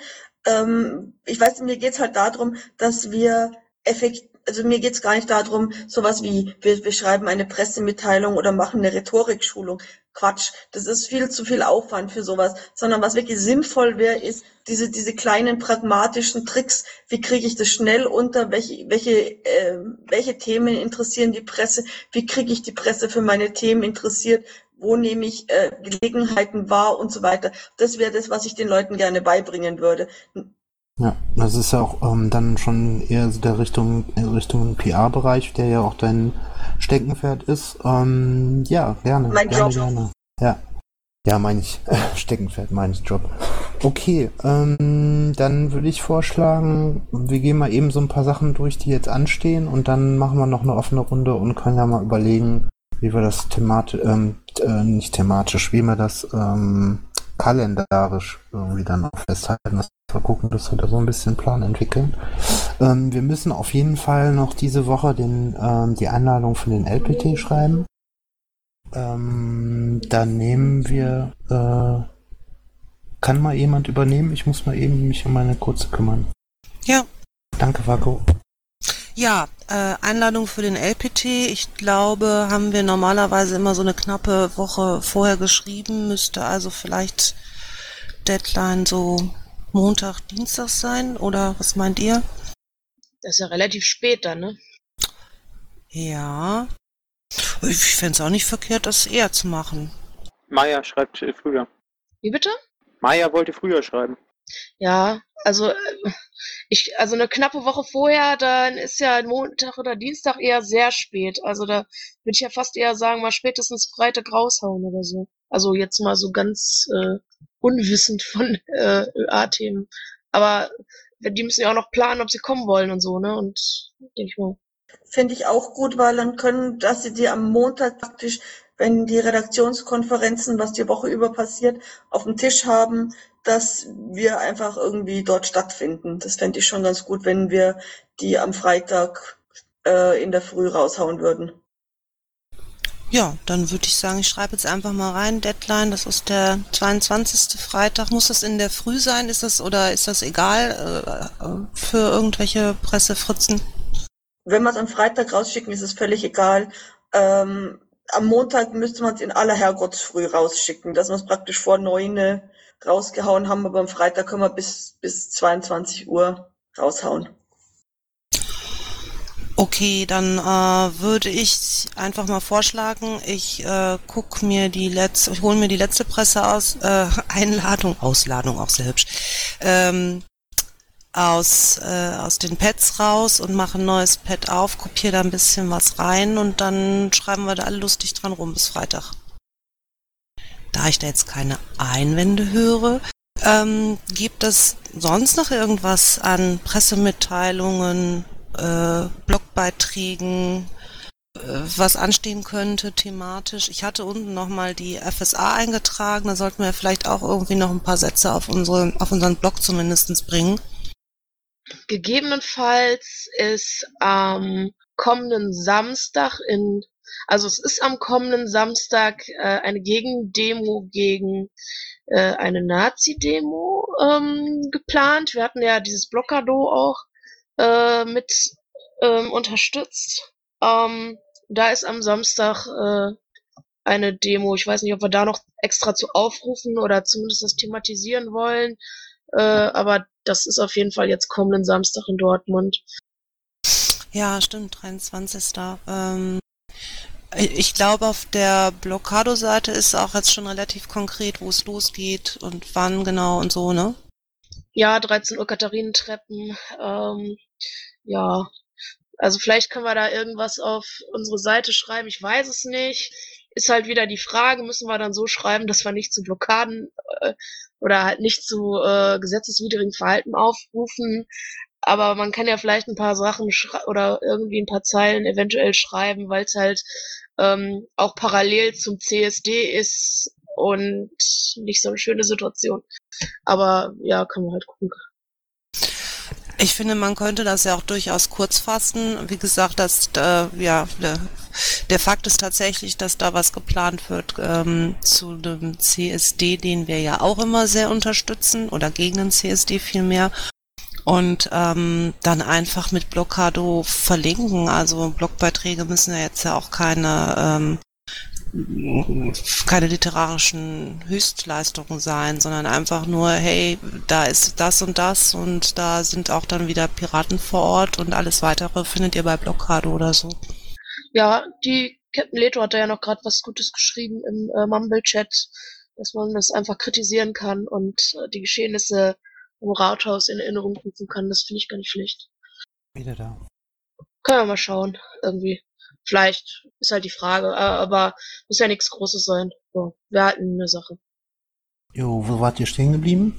Ähm, ich weiß, mir geht's halt darum, dass wir effektiv also mir geht's gar nicht darum, sowas wie, wir, wir schreiben eine Pressemitteilung oder machen eine Rhetorikschulung. Quatsch, das ist viel zu viel Aufwand für sowas, sondern was wirklich sinnvoll wäre, ist diese, diese kleinen pragmatischen Tricks, wie kriege ich das schnell unter, welche, welche, äh, welche Themen interessieren die Presse, wie kriege ich die Presse für meine Themen interessiert, wo nehme ich äh, Gelegenheiten wahr und so weiter. Das wäre das, was ich den Leuten gerne beibringen würde. Ja, das ist ja auch ähm, dann schon eher so der Richtung, Richtung PR-Bereich, der ja auch dein Steckenpferd ist. Ähm, ja, gerne. Mein gerne, Job. Gerne. Ja. Ja, meine ich. Steckenpferd, meine ich Job. Okay, ähm, dann würde ich vorschlagen, wir gehen mal eben so ein paar Sachen durch, die jetzt anstehen und dann machen wir noch eine offene Runde und können ja mal überlegen, wie wir das thematisch, ähm, äh, nicht thematisch, wie wir das ähm, kalendarisch irgendwie dann auch festhalten, dass wir gucken, dass wir da so ein bisschen Plan entwickeln. Ähm, wir müssen auf jeden Fall noch diese Woche den, ähm, die Einladung für den LPT schreiben. Ähm, dann nehmen wir, äh, kann mal jemand übernehmen? Ich muss mal eben mich um meine kurze kümmern. Ja. Danke, Vaco. Ja, äh, Einladung für den LPT. Ich glaube, haben wir normalerweise immer so eine knappe Woche vorher geschrieben. Müsste also vielleicht Deadline so Montag, Dienstag sein. Oder was meint ihr? Das ist ja relativ spät dann, ne? Ja. Ich fände es auch nicht verkehrt, das eher zu machen. Maya schreibt äh, früher. Wie bitte? Maya wollte früher schreiben. Ja, also äh, ich, also eine knappe Woche vorher, dann ist ja Montag oder Dienstag eher sehr spät. Also da würde ich ja fast eher sagen, mal spätestens Freitag raushauen oder so. Also jetzt mal so ganz äh, unwissend von äh, ÖA-Themen. Aber die müssen ja auch noch planen, ob sie kommen wollen und so, ne? Und denke ich mal. Finde ich auch gut, weil dann können, dass sie die am Montag praktisch, wenn die Redaktionskonferenzen, was die Woche über passiert, auf dem Tisch haben, dass wir einfach irgendwie dort stattfinden. Das fände ich schon ganz gut, wenn wir die am Freitag äh, in der Früh raushauen würden. Ja, dann würde ich sagen, ich schreibe jetzt einfach mal rein, Deadline, das ist der 22. Freitag. Muss das in der Früh sein? Ist das oder ist das egal äh, äh für irgendwelche Pressefritzen? Wenn wir es am Freitag rausschicken, ist es völlig egal. Ähm, am Montag müsste man es in aller Herrgottsfrüh rausschicken, dass wir es praktisch vor neun rausgehauen haben, aber am Freitag können wir bis, bis 22 Uhr raushauen. Okay, dann äh, würde ich einfach mal vorschlagen, ich äh, guck mir die letzte, ich hole mir die letzte Presse aus, äh, Einladung, Ausladung auch selbst, ähm, aus, äh, aus den Pads raus und mache ein neues Pad auf, kopiere da ein bisschen was rein und dann schreiben wir da alle lustig dran rum bis Freitag. Da ich da jetzt keine Einwände höre, ähm, gibt es sonst noch irgendwas an Pressemitteilungen, äh, Blogbeiträgen, äh, was anstehen könnte thematisch. Ich hatte unten nochmal die FSA eingetragen, da sollten wir vielleicht auch irgendwie noch ein paar Sätze auf, unsere, auf unseren Blog zumindest bringen. Gegebenenfalls ist am kommenden Samstag in, also es ist am kommenden Samstag äh, eine Gegendemo gegen äh, eine Nazi-Demo ähm, geplant. Wir hatten ja dieses Blockado auch äh, mit ähm, unterstützt. Ähm, da ist am Samstag äh, eine Demo. Ich weiß nicht, ob wir da noch extra zu aufrufen oder zumindest das thematisieren wollen. Äh, aber das ist auf jeden Fall jetzt kommenden Samstag in Dortmund. Ja, stimmt, 23. Ähm, ich glaube, auf der Blockado-Seite ist auch jetzt schon relativ konkret, wo es losgeht und wann genau und so, ne? Ja, 13 Uhr Katharinentreppen. Ähm, ja, also vielleicht können wir da irgendwas auf unsere Seite schreiben. Ich weiß es nicht. Ist halt wieder die Frage, müssen wir dann so schreiben, dass wir nicht zu Blockaden äh, oder halt nicht zu äh, gesetzeswidrigen Verhalten aufrufen. Aber man kann ja vielleicht ein paar Sachen oder irgendwie ein paar Zeilen eventuell schreiben, weil es halt ähm, auch parallel zum CSD ist und nicht so eine schöne Situation. Aber ja, kann man halt gucken. Ich finde, man könnte das ja auch durchaus kurz fassen. Wie gesagt, dass äh, ja der, der, Fakt ist tatsächlich, dass da was geplant wird ähm, zu dem CSD, den wir ja auch immer sehr unterstützen oder gegen den CSD vielmehr. Und ähm, dann einfach mit Blockado verlinken. Also Blogbeiträge müssen ja jetzt ja auch keine ähm, keine literarischen Höchstleistungen sein, sondern einfach nur, hey, da ist das und das und da sind auch dann wieder Piraten vor Ort und alles weitere findet ihr bei Blockade oder so. Ja, die Captain Leto hat da ja noch gerade was Gutes geschrieben im äh, Mumble-Chat, dass man das einfach kritisieren kann und äh, die Geschehnisse im Rathaus in Erinnerung rufen kann. Das finde ich gar nicht schlecht. Wieder da. Können wir mal schauen, irgendwie. Vielleicht ist halt die Frage, äh, aber muss ja nichts Großes sein. So, wir halten eine Sache. Jo, wo wart ihr stehen geblieben?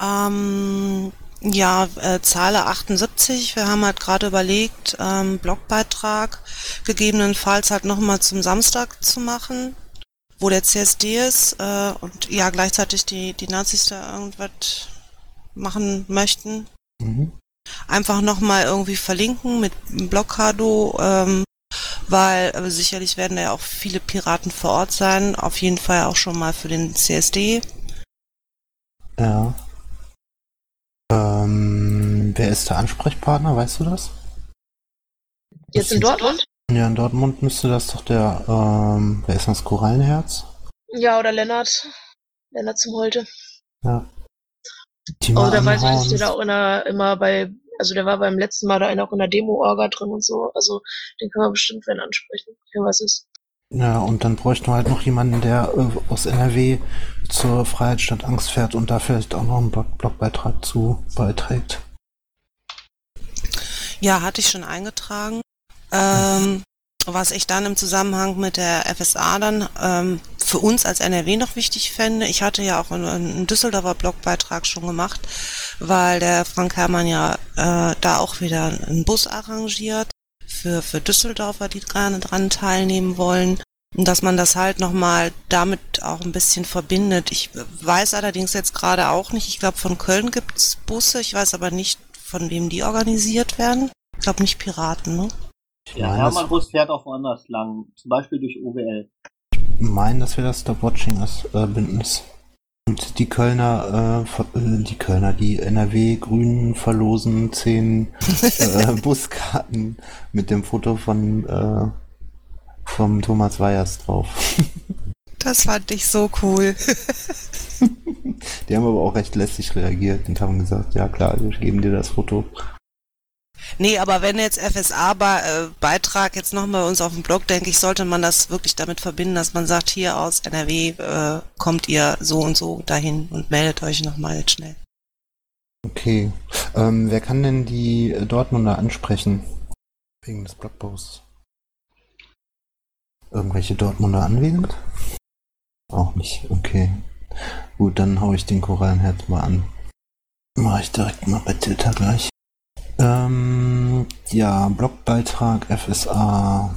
Ähm, ja, äh, Zahle 78. Wir haben halt gerade überlegt, ähm, Blogbeitrag gegebenenfalls halt nochmal zum Samstag zu machen, wo der CSD ist äh, und ja gleichzeitig die, die Nazis da irgendwas machen möchten. Mhm. Einfach nochmal irgendwie verlinken mit Blockado, ähm, weil äh, sicherlich werden da ja auch viele Piraten vor Ort sein. Auf jeden Fall auch schon mal für den CSD. Ja. Ähm, wer ist der Ansprechpartner, weißt du das? Jetzt in Dortmund? Ja, in Dortmund müsste das doch der, ähm, wer ist das, Korallenherz? Ja, oder Lennart. Lennart zum Holte. Ja. Die oh, da weiß ich, dass der da auch in der, immer bei also der war beim letzten Mal da auch in der Demo-Orga drin und so. Also den können wir bestimmt wenn ansprechen, wenn was ist. Ja, und dann bräuchten wir halt noch jemanden, der äh, aus NRW zur Freiheit statt Angst fährt und da vielleicht auch noch einen Blog Blogbeitrag zu beiträgt. Ja, hatte ich schon eingetragen. Ähm, was ich dann im Zusammenhang mit der FSA dann ähm, für uns als NRW noch wichtig fände, ich hatte ja auch einen, einen Düsseldorfer Blogbeitrag schon gemacht, weil der Frank Herrmann ja äh, da auch wieder einen Bus arrangiert für, für Düsseldorfer, die gerne dran teilnehmen wollen. Und dass man das halt nochmal damit auch ein bisschen verbindet. Ich weiß allerdings jetzt gerade auch nicht, ich glaube von Köln gibt's Busse, ich weiß aber nicht, von wem die organisiert werden. Ich glaube nicht Piraten, ne? Ich Ja, meine, Hermann dass, Bus fährt auch woanders lang, zum Beispiel durch OWL. mein, dass wir das Stopwatching ist, äh, Bündnis. Und die Kölner, äh, äh, die Kölner, die NRW-Grünen verlosen zehn äh, Buskarten mit dem Foto von äh, vom Thomas Weyers drauf. Das fand ich so cool. Die haben aber auch recht lässig reagiert und haben gesagt, ja klar, wir geben dir das Foto. Nee, aber wenn jetzt FSA-Beitrag jetzt noch bei uns auf dem Blog, denke ich, sollte man das wirklich damit verbinden, dass man sagt, hier aus NRW äh, kommt ihr so und so dahin und meldet euch nochmal jetzt schnell. Okay. Ähm, wer kann denn die äh, Dortmunder ansprechen? Wegen des Blogposts. Irgendwelche Dortmunder anwesend? Auch nicht, okay. Gut, dann hau ich den Korallenherz mal an. Mach ich direkt mal bei Tilter gleich. Ähm, ja, Blogbeitrag FSA.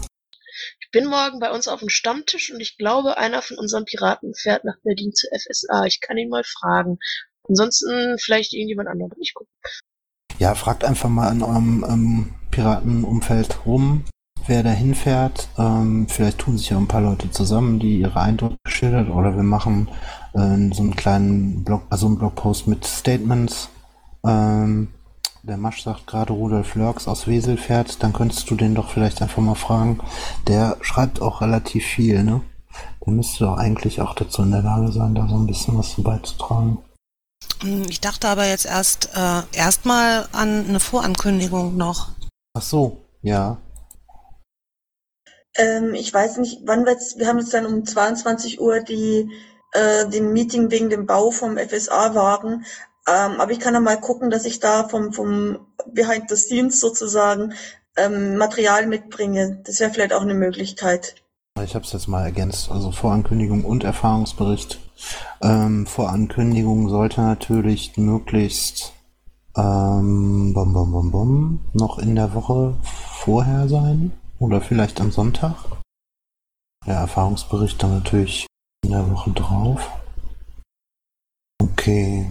Ich bin morgen bei uns auf dem Stammtisch und ich glaube, einer von unseren Piraten fährt nach Berlin zur FSA. Ich kann ihn mal fragen. Ansonsten vielleicht irgendjemand anderen. Ich gucke. Ja, fragt einfach mal in eurem ähm, Piratenumfeld rum, wer da hinfährt. Ähm, vielleicht tun sich ja ein paar Leute zusammen, die ihre Eindrücke schildern. Oder wir machen äh, so einen kleinen Blog, also einen Blogpost mit Statements. Ähm, der Masch sagt gerade Rudolf Lörks aus Wesel fährt, dann könntest du den doch vielleicht einfach mal fragen. Der schreibt auch relativ viel, ne? Der müsste doch eigentlich auch dazu in der Lage sein, da so ein bisschen was zu beizutragen. Hm, Ich dachte aber jetzt erst äh, erstmal an eine Vorankündigung noch. Ach so, ja. Ähm, ich weiß nicht, wann wird's, wir haben jetzt dann um 22 Uhr die, äh, den Meeting wegen dem Bau vom FSA-Wagen. Ähm, aber ich kann ja mal gucken, dass ich da vom, vom Behind the Scenes sozusagen ähm, Material mitbringe. Das wäre vielleicht auch eine Möglichkeit. Ich habe es jetzt mal ergänzt, also Vorankündigung und Erfahrungsbericht. Ähm, Vorankündigung sollte natürlich möglichst ähm, bum, bum, bum, bum, noch in der Woche vorher sein oder vielleicht am Sonntag. Der Erfahrungsbericht dann natürlich in der Woche drauf. Okay,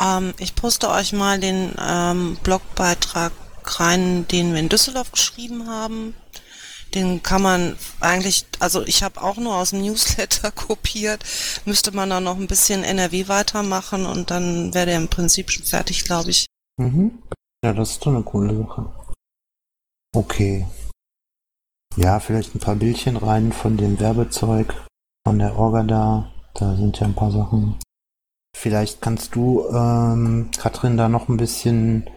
Ähm, ich poste euch mal den ähm, Blogbeitrag rein, den wir in Düsseldorf geschrieben haben. Den kann man eigentlich, also ich habe auch nur aus dem Newsletter kopiert, müsste man da noch ein bisschen NRW weitermachen und dann wäre der im Prinzip schon fertig, glaube ich. Mhm. Ja, das ist doch eine coole Sache. Okay. Ja, vielleicht ein paar Bildchen rein von dem Werbezeug, von der Orga da. Da sind ja ein paar Sachen. Vielleicht kannst du, ähm, Katrin, da noch ein bisschen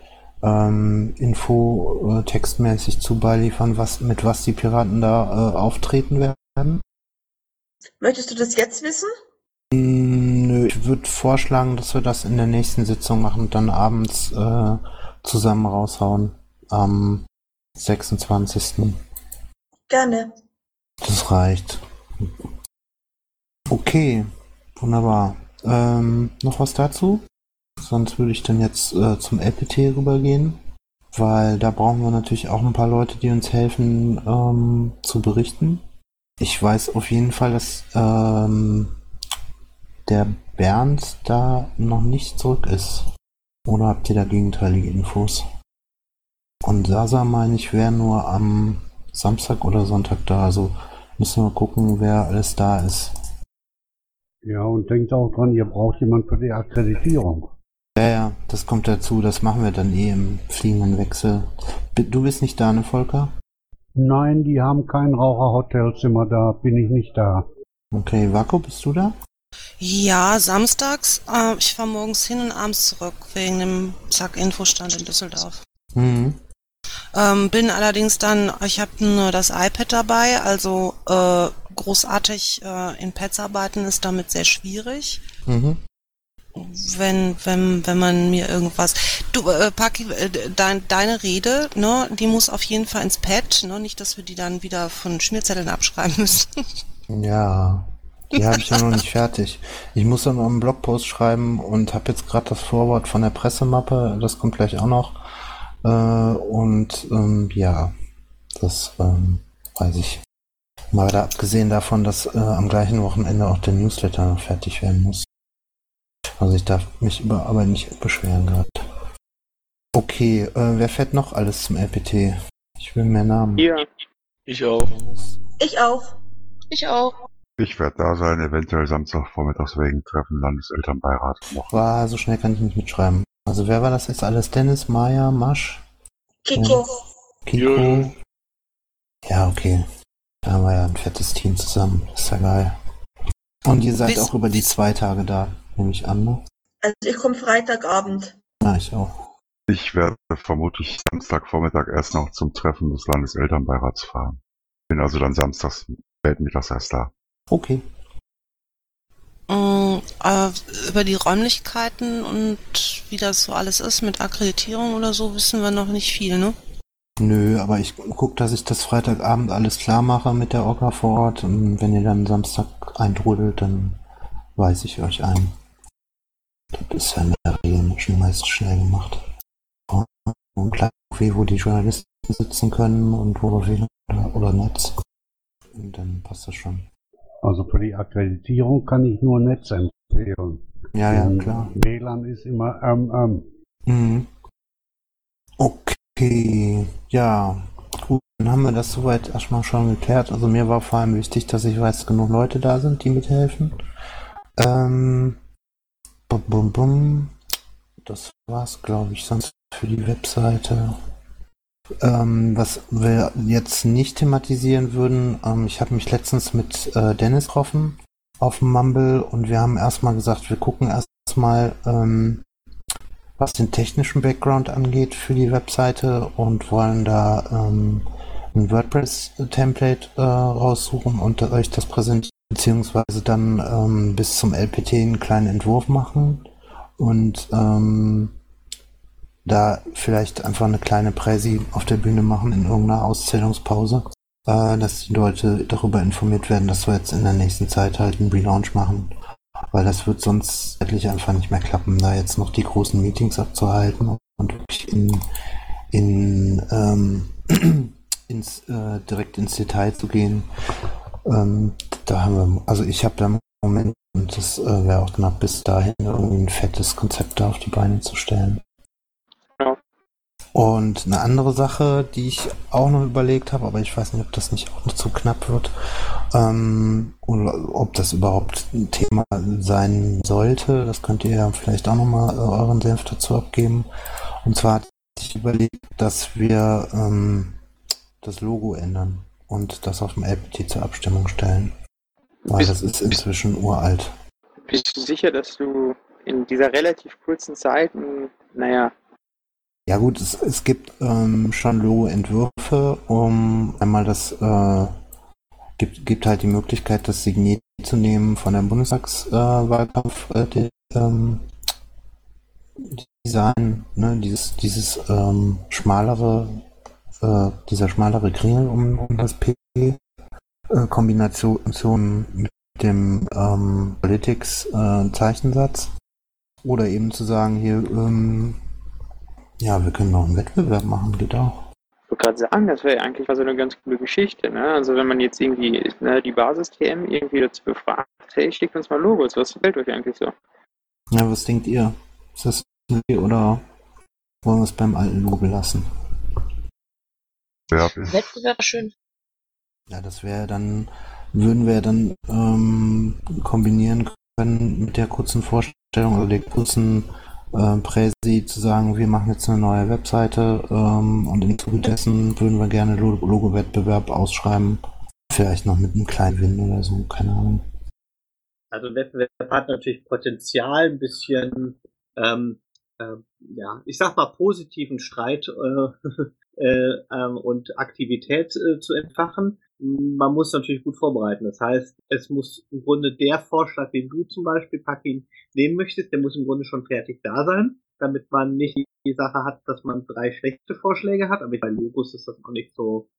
ähm, Info äh, textmäßig zu beiliefern, was, mit was die Piraten da äh, auftreten werden. Möchtest du das jetzt wissen? Mm, Nö, ich würde vorschlagen, dass wir das in der nächsten Sitzung machen und dann abends äh, zusammen raushauen. Am 26. Gerne. Das reicht. Okay, wunderbar. Ähm, noch was dazu? Sonst würde ich dann jetzt äh, zum LPT rübergehen, weil da brauchen wir natürlich auch ein paar Leute, die uns helfen ähm, zu berichten. Ich weiß auf jeden Fall, dass ähm, der Bernd da noch nicht zurück ist. Oder habt ihr da gegenteilige Infos? Und Sasa, meine ich, wäre nur am Samstag oder Sonntag da. Also müssen wir gucken, wer alles da ist. Ja, und denkt auch dran, ihr braucht jemand für die Akkreditierung. Ja, ja, das kommt dazu. Das machen wir dann eh im fliegenden Wechsel. Du bist nicht da, ne, Volker? Nein, die haben kein Raucherhotelzimmer, da bin ich nicht da. Okay, Vako, bist du da? Ja, samstags. Äh, ich fahre morgens hin und abends zurück wegen dem Zack-Infostand in Düsseldorf. Mhm. Ähm, bin allerdings dann, ich habe nur das iPad dabei, also äh, großartig äh, in Pads arbeiten ist damit sehr schwierig. Mhm. Wenn, wenn, wenn man mir irgendwas. Du, äh, Paki, äh, dein, deine Rede, ne, die muss auf jeden Fall ins Pad, ne? Nicht, dass wir die dann wieder von Schmierzetteln abschreiben müssen. Ja, die habe ich ja noch nicht fertig. Ich muss dann noch einen Blogpost schreiben und habe jetzt gerade das Vorwort von der Pressemappe. Das kommt gleich auch noch. Äh, und ähm, ja, das ähm, weiß ich. Mal da abgesehen davon, dass äh, am gleichen Wochenende auch der Newsletter noch fertig werden muss. Also ich darf mich über Arbeit nicht beschweren gerade. Okay, äh, wer fährt noch alles zum LPT? Ich will mehr Namen. Hier. Ich auch. Ich auch. Ich auch. Ich werde da sein, eventuell Samstagvormittags wegen Treffen Landeselternbeirat noch. War, so schnell kann ich nicht mitschreiben. Also wer war das jetzt alles? Dennis, Maya, Masch, Kiko. Kiko? Ja, okay. Da haben wir ja ein fettes Team zusammen. Ist ja geil. Und ihr seid Bis- auch über die zwei Tage da, nehme ich an, ne? Also ich komme Freitagabend. Ja, ich auch. Ich werde vermutlich Samstagvormittag erst noch zum Treffen des Landeselternbeirats fahren. Bin also dann samstags spätmittags erst da. Okay. Mm, äh, über die Räumlichkeiten und wie das so alles ist mit Akkreditierung oder so wissen wir noch nicht viel, ne? Nö, aber ich guck, dass ich das Freitagabend alles klar mache mit der Orga vor Ort. Und wenn ihr dann Samstag eintrudelt, dann weise ich euch ein. Das ist ja in der Regel schon meist schnell gemacht. Und Café, wo die Journalisten sitzen können und wo wir oder Netz. Und dann passt das schon. Also für die Akkreditierung kann ich nur Netz empfehlen. Ja, ja, Und klar. WLAN ist immer ähm, ähm. Mhm. Okay, ja. Gut, dann haben wir das soweit erstmal schon geklärt. Also mir war vor allem wichtig, dass ich weiß, genug Leute da sind, die mithelfen. Ähm, bum, bum, bum. Das war's, glaube ich, sonst für die Webseite. Ähm, was wir jetzt nicht thematisieren würden, ähm, ich habe mich letztens mit äh, Dennis getroffen auf Mumble und wir haben erstmal gesagt, wir gucken erstmal, ähm, was den technischen Background angeht für die Webseite und wollen da ähm, ein WordPress-Template äh, raussuchen und euch das präsentieren, beziehungsweise dann ähm, bis zum LPT einen kleinen Entwurf machen. Und ähm, da vielleicht einfach eine kleine Präsi auf der Bühne machen in irgendeiner Auszählungspause, äh, dass die Leute darüber informiert werden, dass wir jetzt in der nächsten Zeit halt einen Relaunch machen. Weil das wird sonst zeitlich einfach nicht mehr klappen, da jetzt noch die großen Meetings abzuhalten und wirklich in, in ähm, ins, äh, direkt ins Detail zu gehen. Ähm, da haben wir, also ich habe da im Moment, und das äh, wäre auch knapp bis dahin, irgendwie ein fettes Konzept da auf die Beine zu stellen. Und eine andere Sache, die ich auch noch überlegt habe, aber ich weiß nicht, ob das nicht auch noch zu knapp wird, ähm, oder ob das überhaupt ein Thema sein sollte, das könnt ihr ja vielleicht auch nochmal äh, euren Senf dazu abgeben. Und zwar hatte ich überlegt, dass wir ähm, das Logo ändern und das auf dem LPT zur Abstimmung stellen. Weil Bist- das ist inzwischen uralt. Bist du sicher, dass du in dieser relativ kurzen Zeit, naja, Ja gut, es, es gibt ähm, schon Logo-Entwürfe, um einmal das, äh, gibt, gibt halt die Möglichkeit, das Signet zu nehmen von der Bundestagswahlkampf, äh, die, ähm, Design, ne, dieses, dieses ähm, schmalere, äh, dieser schmalere Kringel um, um das P, äh, Kombination mit dem ähm, Politics äh, Zeichensatz. Oder eben zu sagen, hier, ähm, ja, wir können noch einen Wettbewerb machen, geht auch. ich wollte gerade sagen, das wäre ja eigentlich mal so eine ganz coole Geschichte, ne? Also wenn man jetzt irgendwie ne, die Basis-TM irgendwie dazu befragt, hey, schickt uns mal Logos, was gefällt euch eigentlich so? Ja, was denkt ihr? Ist das eine Idee oder wollen wir es beim alten Logo belassen? Ja, Wettbewerb schön. Ja, das wäre dann, würden wir dann ähm, kombinieren können mit der kurzen Vorstellung oder der kurzen äh, Präsi zu sagen, wir machen jetzt eine neue Webseite ähm, und im Zuge dessen würden wir gerne Lo- Logo-Wettbewerb ausschreiben. Vielleicht noch mit einem kleinen Win oder so, keine Ahnung. Also Wettbewerb hat natürlich Potenzial, ein bisschen, ähm, äh, ja, ich sag mal, positiven Streit äh, äh, ähm, und Aktivität äh, zu entfachen. Man muss natürlich gut vorbereiten. Das heißt, es muss im Grunde der Vorschlag, den du zum Beispiel, Pakin, nehmen möchtest, der muss im Grunde schon fertig da sein, damit man nicht die Sache hat, dass man drei schlechte Vorschläge hat. Aber bei Logos ist das auch nicht so,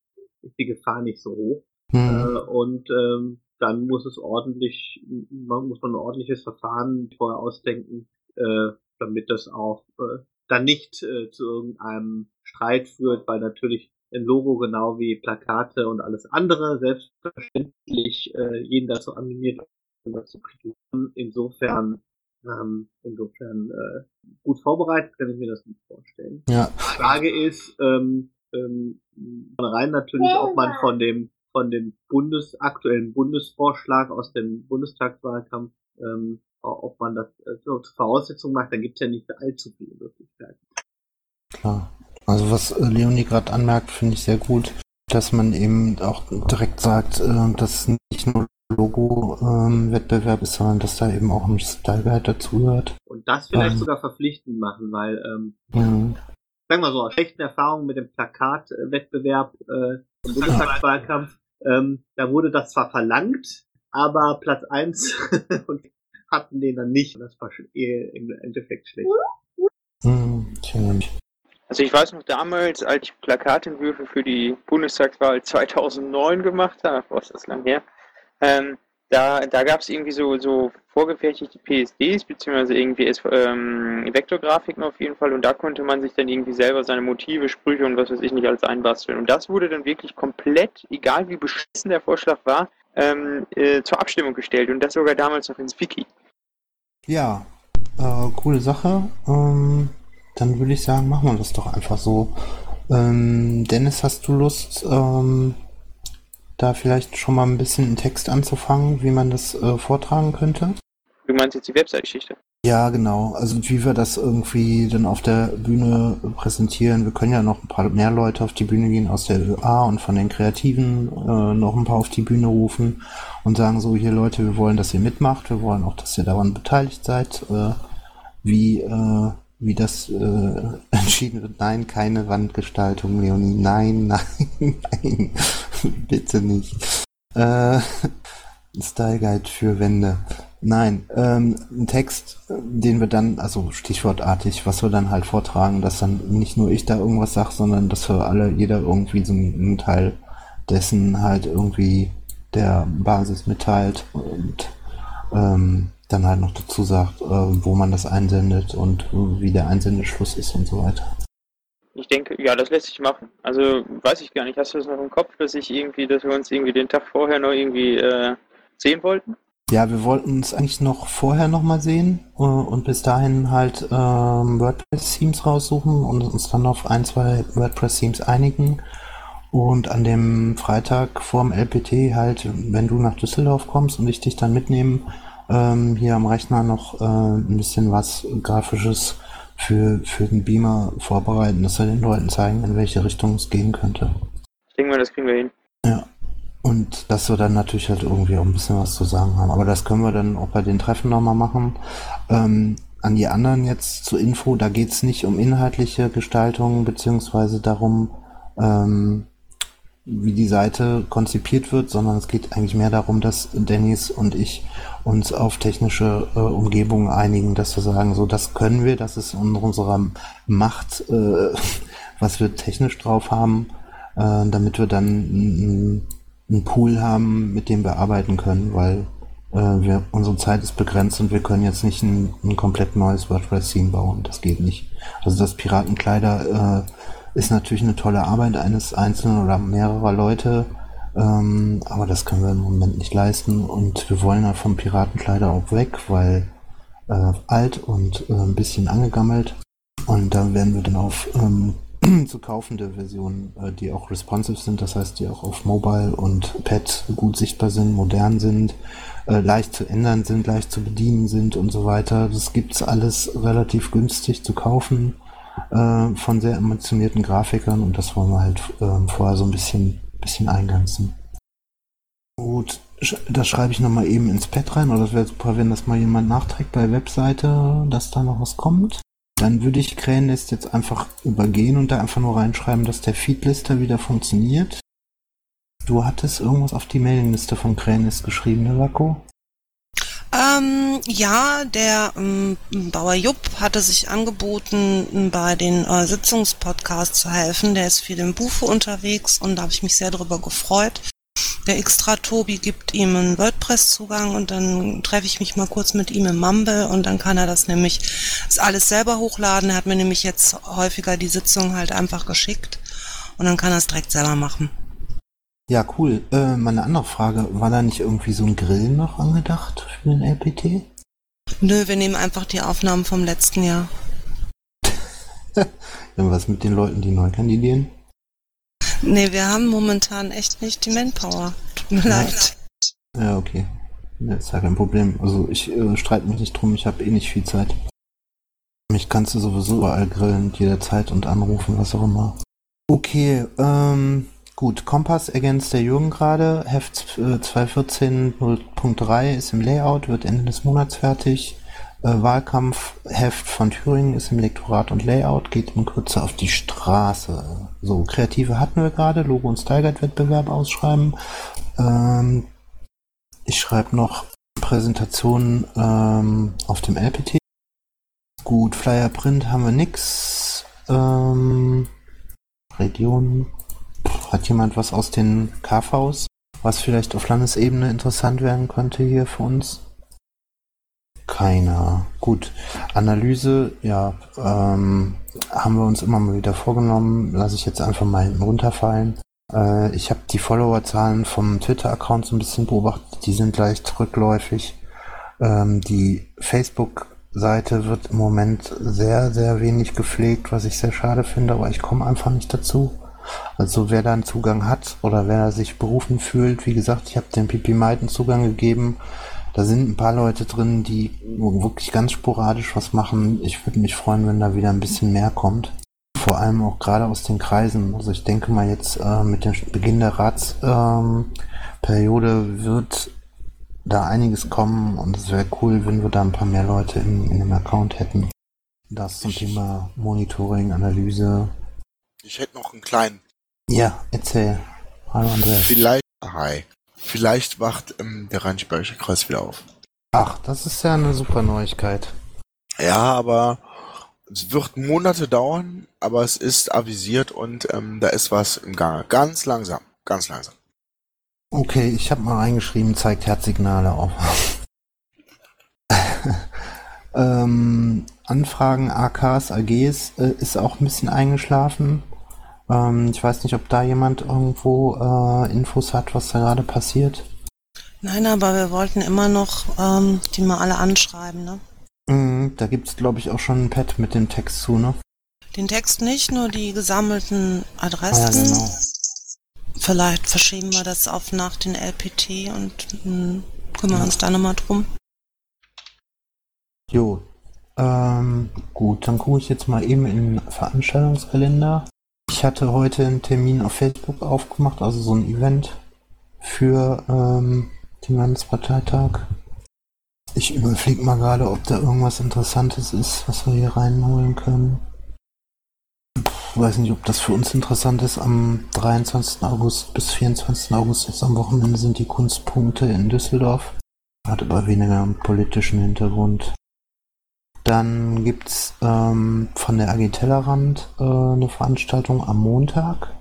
ist die Gefahr nicht so hoch. Hm. Äh, und ähm, dann muss es ordentlich, man muss man ein ordentliches Verfahren vorher ausdenken, äh, damit das auch äh, dann nicht äh, zu irgendeinem Streit führt, weil natürlich ein Logo genau wie Plakate und alles andere selbstverständlich äh, jeden dazu animiert, was zu kriegen. Insofern, ähm, insofern äh, gut vorbereitet kann ich mir das nicht vorstellen. Ja, Die Frage ist, ähm, ähm, rein natürlich, ob man von dem von dem Bundes aktuellen Bundesvorschlag aus dem Bundestagswahlkampf, ähm, ob man das äh, zur Voraussetzung macht, da gibt es ja nicht allzu viele Möglichkeiten. Klar. Also was äh, Leonie gerade anmerkt, finde ich sehr gut, dass man eben auch direkt sagt, äh, dass nicht nur Logo-Wettbewerb ähm, ist, sondern dass da eben auch ein Style Guide dazugehört. Und das vielleicht ähm, sogar verpflichtend machen, weil, ähm, mhm. sagen wir so, aus schlechten Erfahrungen mit dem Plakatwettbewerb äh, im Bundestagswahlkampf, ähm, da wurde das zwar verlangt, aber Platz eins hatten den dann nicht. Das war schon eh im Endeffekt schlecht. Mhm, also ich weiß noch damals, als ich Plakatentwürfe für die Bundestagswahl 2009 gemacht habe, boah, ist das lang her, ähm, da, da gab es irgendwie so, so vorgefertigte PSDs, beziehungsweise irgendwie ähm, Vektorgrafiken auf jeden Fall und da konnte man sich dann irgendwie selber seine Motive, Sprüche und was weiß ich nicht alles einbasteln. Und das wurde dann wirklich komplett, egal wie beschissen der Vorschlag war, ähm, äh, zur Abstimmung gestellt und das sogar damals noch ins Wiki. Ja, äh, coole Sache. Ähm, dann würde ich sagen, machen wir das doch einfach so. Ähm, Dennis, hast du Lust, ähm, da vielleicht schon mal ein bisschen einen Text anzufangen, wie man das äh, vortragen könnte? Du meinst jetzt die Website-Geschichte? Ja, genau. Also wie wir das irgendwie dann auf der Bühne präsentieren. Wir können ja noch ein paar mehr Leute auf die Bühne gehen aus der ÖA und von den Kreativen äh, noch ein paar auf die Bühne rufen und sagen so, hier Leute, wir wollen, dass ihr mitmacht. Wir wollen auch, dass ihr daran beteiligt seid. Äh, wie äh, wie das äh, entschieden wird. Nein, keine Wandgestaltung, Leonie. Nein, nein, nein. Bitte nicht. Äh, Style Guide für Wände. Nein, ähm, ein Text, den wir dann, also stichwortartig, was wir dann halt vortragen, dass dann nicht nur ich da irgendwas sag, sondern dass wir alle, jeder irgendwie so einen Teil dessen halt irgendwie der Basis mitteilt und ähm, dann halt noch dazu sagt, äh, wo man das einsendet und wie der Einsendeschluss ist und so weiter. Ich denke, ja, das lässt sich machen. Also weiß ich gar nicht. Hast du das noch im Kopf, dass ich irgendwie, dass wir uns irgendwie den Tag vorher noch irgendwie äh, sehen wollten? Ja, wir wollten uns eigentlich noch vorher nochmal sehen äh, und bis dahin halt ähm, WordPress-Themes raussuchen und uns dann auf ein, zwei WordPress-Themes einigen. Und an dem Freitag vorm LPT halt, wenn du nach Düsseldorf kommst und ich dich dann mitnehmen, ähm, hier am Rechner noch äh, ein bisschen was Grafisches für, für den Beamer vorbereiten, dass wir den Leuten zeigen, in welche Richtung es gehen könnte. Ich denke mal, das kriegen wir hin. Ja. Und dass wir dann natürlich halt irgendwie auch ein bisschen was zu sagen haben. Aber das können wir dann auch bei den Treffen nochmal machen. Ähm, an die anderen jetzt zur Info, da geht es nicht um inhaltliche Gestaltung, beziehungsweise darum, ähm, wie die Seite konzipiert wird, sondern es geht eigentlich mehr darum, dass Dennis und ich uns auf technische äh, Umgebungen einigen, dass wir sagen, so das können wir, das ist in unserer Macht, äh, was wir technisch drauf haben, äh, damit wir dann einen Pool haben, mit dem wir arbeiten können, weil äh, wir, unsere Zeit ist begrenzt und wir können jetzt nicht ein, ein komplett neues WordPress-Theme bauen. Das geht nicht. Also das Piratenkleider äh, ist natürlich eine tolle Arbeit eines einzelnen oder mehrerer Leute, ähm, aber das können wir im Moment nicht leisten. Und wir wollen ja vom Piratenkleider auch weg, weil äh, alt und äh, ein bisschen angegammelt. Und da werden wir dann auf ähm, zu kaufende Versionen, äh, die auch responsive sind, das heißt, die auch auf Mobile und Pad gut sichtbar sind, modern sind, äh, leicht zu ändern sind, leicht zu bedienen sind und so weiter. Das gibt's alles relativ günstig zu kaufen äh, von sehr emotionierten Grafikern und das wollen wir halt äh, vorher so ein bisschen, bisschen eingrenzen. Gut, das schreibe ich nochmal eben ins Pad rein, oder das wäre super, wenn das mal jemand nachträgt bei Webseite, dass da noch was kommt. Dann würde ich Krähennest jetzt einfach übergehen und da einfach nur reinschreiben, dass der Feedlister wieder funktioniert. Du hattest irgendwas auf die Mailingliste von Krähennest geschrieben, ne, Lako? Ähm, ja, der ähm, Bauer Jupp hatte sich angeboten, bei den äh, Sitzungspodcasts zu helfen. Der ist viel im Bufe unterwegs und da habe ich mich sehr darüber gefreut. Der Extra Tobi gibt ihm einen WordPress-Zugang und dann treffe ich mich mal kurz mit ihm im Mumble und dann kann er das nämlich das alles selber hochladen. Er hat mir nämlich jetzt häufiger die Sitzung halt einfach geschickt und dann kann er es direkt selber machen. Ja, cool. Äh, meine andere Frage, war da nicht irgendwie so ein Grill noch angedacht für den LPT? Nö, wir nehmen einfach die Aufnahmen vom letzten Jahr. was mit den Leuten, die neu kandidieren? Nee, wir haben momentan echt nicht die Manpower. Tut mir Ja. leid. Ja, okay. Ja, ist ja kein Problem. Also ich äh, streite mich nicht drum, ich habe eh nicht viel Zeit. Mich kannst du sowieso überall grillen, jederzeit und anrufen, was auch immer. Okay, ähm, gut. Kompass ergänzt der Jürgen gerade. Heft äh, 214.3 ist im Layout, wird Ende des Monats fertig. Äh, Wahlkampfheft von Thüringen ist im Lektorat und Layout, geht in Kürze auf die Straße. So, Kreative hatten wir gerade, Logo- und Style-Guide-Wettbewerb ausschreiben. Ähm, ich schreibe noch Präsentationen ähm, auf dem LPT. Gut, Flyer Print haben wir nix. Ähm, Region. Hat jemand was aus den KVs, was vielleicht auf Landesebene interessant werden könnte hier für uns? Keiner. Gut. Analyse, ja, ähm, haben wir uns immer mal wieder vorgenommen. Lasse ich jetzt einfach mal hinten runterfallen. Äh, ich habe die Followerzahlen vom Twitter-Account so ein bisschen beobachtet. Die sind leicht rückläufig. Ähm, die Facebook-Seite wird im Moment sehr, sehr wenig gepflegt, was ich sehr schade finde, aber ich komme einfach nicht dazu. Also wer da einen Zugang hat oder wer sich berufen fühlt, wie gesagt, ich habe dem Pipi Meiten Zugang gegeben. Da sind ein paar Leute drin, die wirklich ganz sporadisch was machen. Ich würde mich freuen, wenn da wieder ein bisschen mehr kommt. Vor allem auch gerade aus den Kreisen. Also ich denke mal jetzt äh, mit dem Beginn der Ratsperiode ähm, wird da einiges kommen und es wäre cool, wenn wir da ein paar mehr Leute in, in dem Account hätten. Das zum Thema Monitoring, Analyse. Ich hätte noch einen kleinen. Ja, erzähl. Hallo Andreas. Vielleicht, hi. Vielleicht wacht ähm, der Rheinisch-Bayerische Kreis wieder auf. Ach, das ist ja eine super Neuigkeit. Ja, aber es wird Monate dauern, aber es ist avisiert und ähm, da ist was im Gange. Ganz langsam, ganz langsam. Okay, ich habe mal reingeschrieben, zeigt Herzsignale auf. ähm, Anfragen AKs, AGs äh, ist auch ein bisschen eingeschlafen. Ähm, ich weiß nicht, ob da jemand irgendwo äh, Infos hat, was da gerade passiert. Nein, aber wir wollten immer noch ähm, die mal alle anschreiben, ne? Mhm, da gibt's glaube ich, auch schon ein Pad mit dem Text zu, ne? Den Text nicht, nur die gesammelten Ah, ja, Adressen. genau. Vielleicht verschieben wir das auf nach den LPT und mh, kümmern Ja. uns da nochmal drum. Jo. Ähm, gut, dann gucke ich jetzt mal eben in den Veranstaltungskalender. Ich hatte heute einen Termin auf Facebook aufgemacht, also so ein Event für ähm, den Landesparteitag. Ich überfliege mal gerade, ob da irgendwas Interessantes ist, was wir hier reinholen können. Pff, weiß nicht, ob das für uns interessant ist. Am 23. August bis 24. August, jetzt am Wochenende, sind die Kunstpunkte in Düsseldorf. Hat aber weniger einen politischen Hintergrund. Dann gibt's ähm, von der AG Tellerrand äh, eine Veranstaltung am Montag.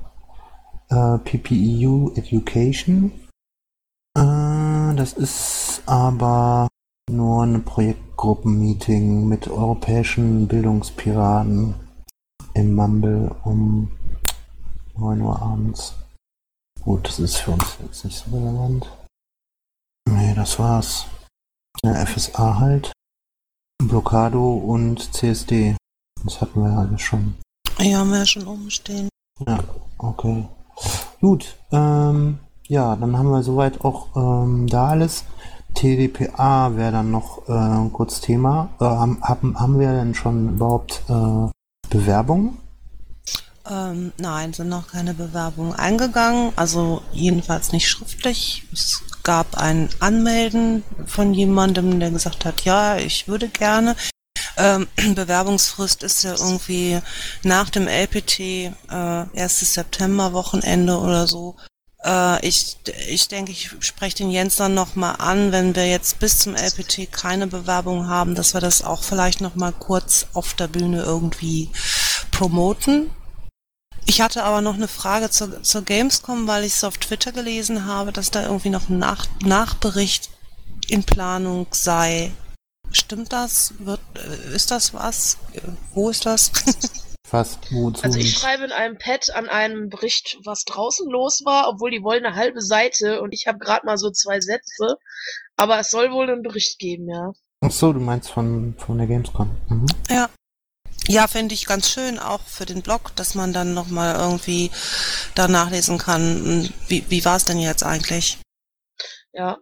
Äh, PPEU Education. Äh, das ist aber nur ein Projektgruppenmeeting mit europäischen Bildungspiraten im Mumble um 9 Uhr abends. Gut, das ist für uns jetzt nicht so relevant. Nee, das war's. Ja, FSA halt. Blockado und CSD. Das hatten wir ja alles schon. Ja, haben wir ja schon umstehen. Ja, okay. Gut, ähm, ja, dann haben wir soweit auch ähm, da alles. TDPA wäre dann noch äh, kurz Thema. Äh, haben, haben, haben wir denn schon überhaupt äh, Bewerbungen? Ähm, nein, sind noch keine Bewerbungen eingegangen, also jedenfalls nicht schriftlich. Es gab ein Anmelden von jemandem, der gesagt hat, ja, ich würde gerne. Ähm, Bewerbungsfrist ist ja irgendwie nach dem LPT, äh, 1. September, Wochenende oder so. Äh, ich, ich denke, ich spreche den Jens dann nochmal an, wenn wir jetzt bis zum LPT keine Bewerbung haben, dass wir das auch vielleicht nochmal kurz auf der Bühne irgendwie promoten. Ich hatte aber noch eine Frage zur, zur Gamescom, weil ich es auf Twitter gelesen habe, dass da irgendwie noch ein Nach Nachbericht in Planung sei. Stimmt das? Wird, äh, ist das was? Wo ist das? Was? Wozu? Also ich schreibe in einem Pad an einem Bericht, was draußen los war, obwohl die wollen eine halbe Seite und ich habe gerade mal so zwei Sätze. Aber es soll wohl einen Bericht geben, ja. Ach so, du meinst von, von der Gamescom. Mhm. ja. Ja, finde ich ganz schön, auch für den Blog, dass man dann nochmal irgendwie da nachlesen kann, wie, wie war es denn jetzt eigentlich? Ja.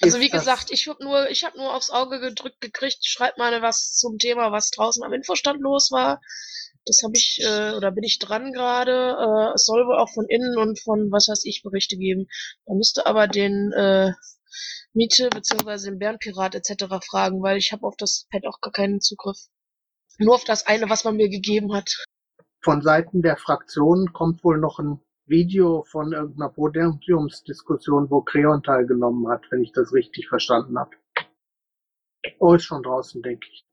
Also wie gesagt, ich hab nur, ich habe nur aufs Auge gedrückt gekriegt, schreibt mal was zum Thema, was draußen am Infostand los war. Das habe ich, äh, oder bin ich dran gerade. Äh, es soll wohl auch von innen und von was weiß ich Berichte geben. Man müsste aber den äh, Miete beziehungsweise den Bärenpirat etc. fragen, weil ich habe auf das Pad auch gar keinen Zugriff. Nur auf das eine, was man mir gegeben hat. Von Seiten der Fraktionen kommt wohl noch ein Video von irgendeiner Podiumsdiskussion, wo Creon teilgenommen hat, wenn ich das richtig verstanden habe. Oh, ist schon draußen, denke ich.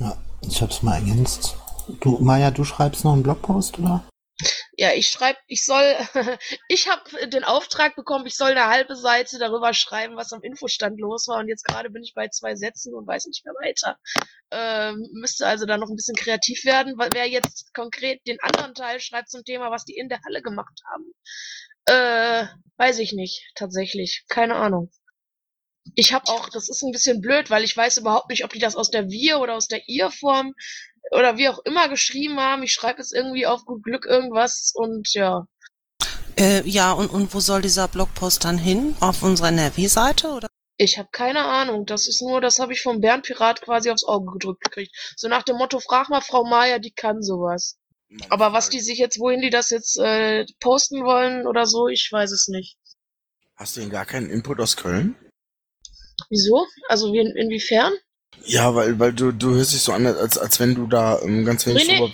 Ja, ich hab's mal ergänzt. Du, Maja, du schreibst noch einen Blogpost, oder? Ja, ich schreibe, ich soll, ich habe den Auftrag bekommen, ich soll eine halbe Seite darüber schreiben, was am Infostand los war. Und jetzt gerade bin ich bei zwei Sätzen und weiß nicht mehr weiter. Ähm, müsste also da noch ein bisschen kreativ werden, weil wer jetzt konkret den anderen Teil schreibt zum Thema, was die in der Halle gemacht haben, äh, weiß ich nicht, tatsächlich. Keine Ahnung. Ich habe auch, das ist ein bisschen blöd, weil ich weiß überhaupt nicht, ob die das aus der Wir oder aus der Ihr-Form oder wie auch immer geschrieben haben. Ich schreibe jetzt irgendwie auf gut Glück irgendwas und ja. Äh, ja, und, und wo soll dieser Blogpost dann hin? Auf unserer NRW-Seite oder? Ich habe keine Ahnung. Das ist nur, das habe ich vom Bärenpirat quasi aufs Auge gedrückt gekriegt. So nach dem Motto, frag mal Frau Maya, die kann sowas. Aber was die sich jetzt, wohin die das jetzt äh, posten wollen oder so, ich weiß es nicht. Hast du denn gar keinen Input aus Köln? Wieso? Also wie, inwiefern? Ja, weil, weil du, du hörst dich so an, als, als wenn du da ähm, ganz wenig Nee, drüber.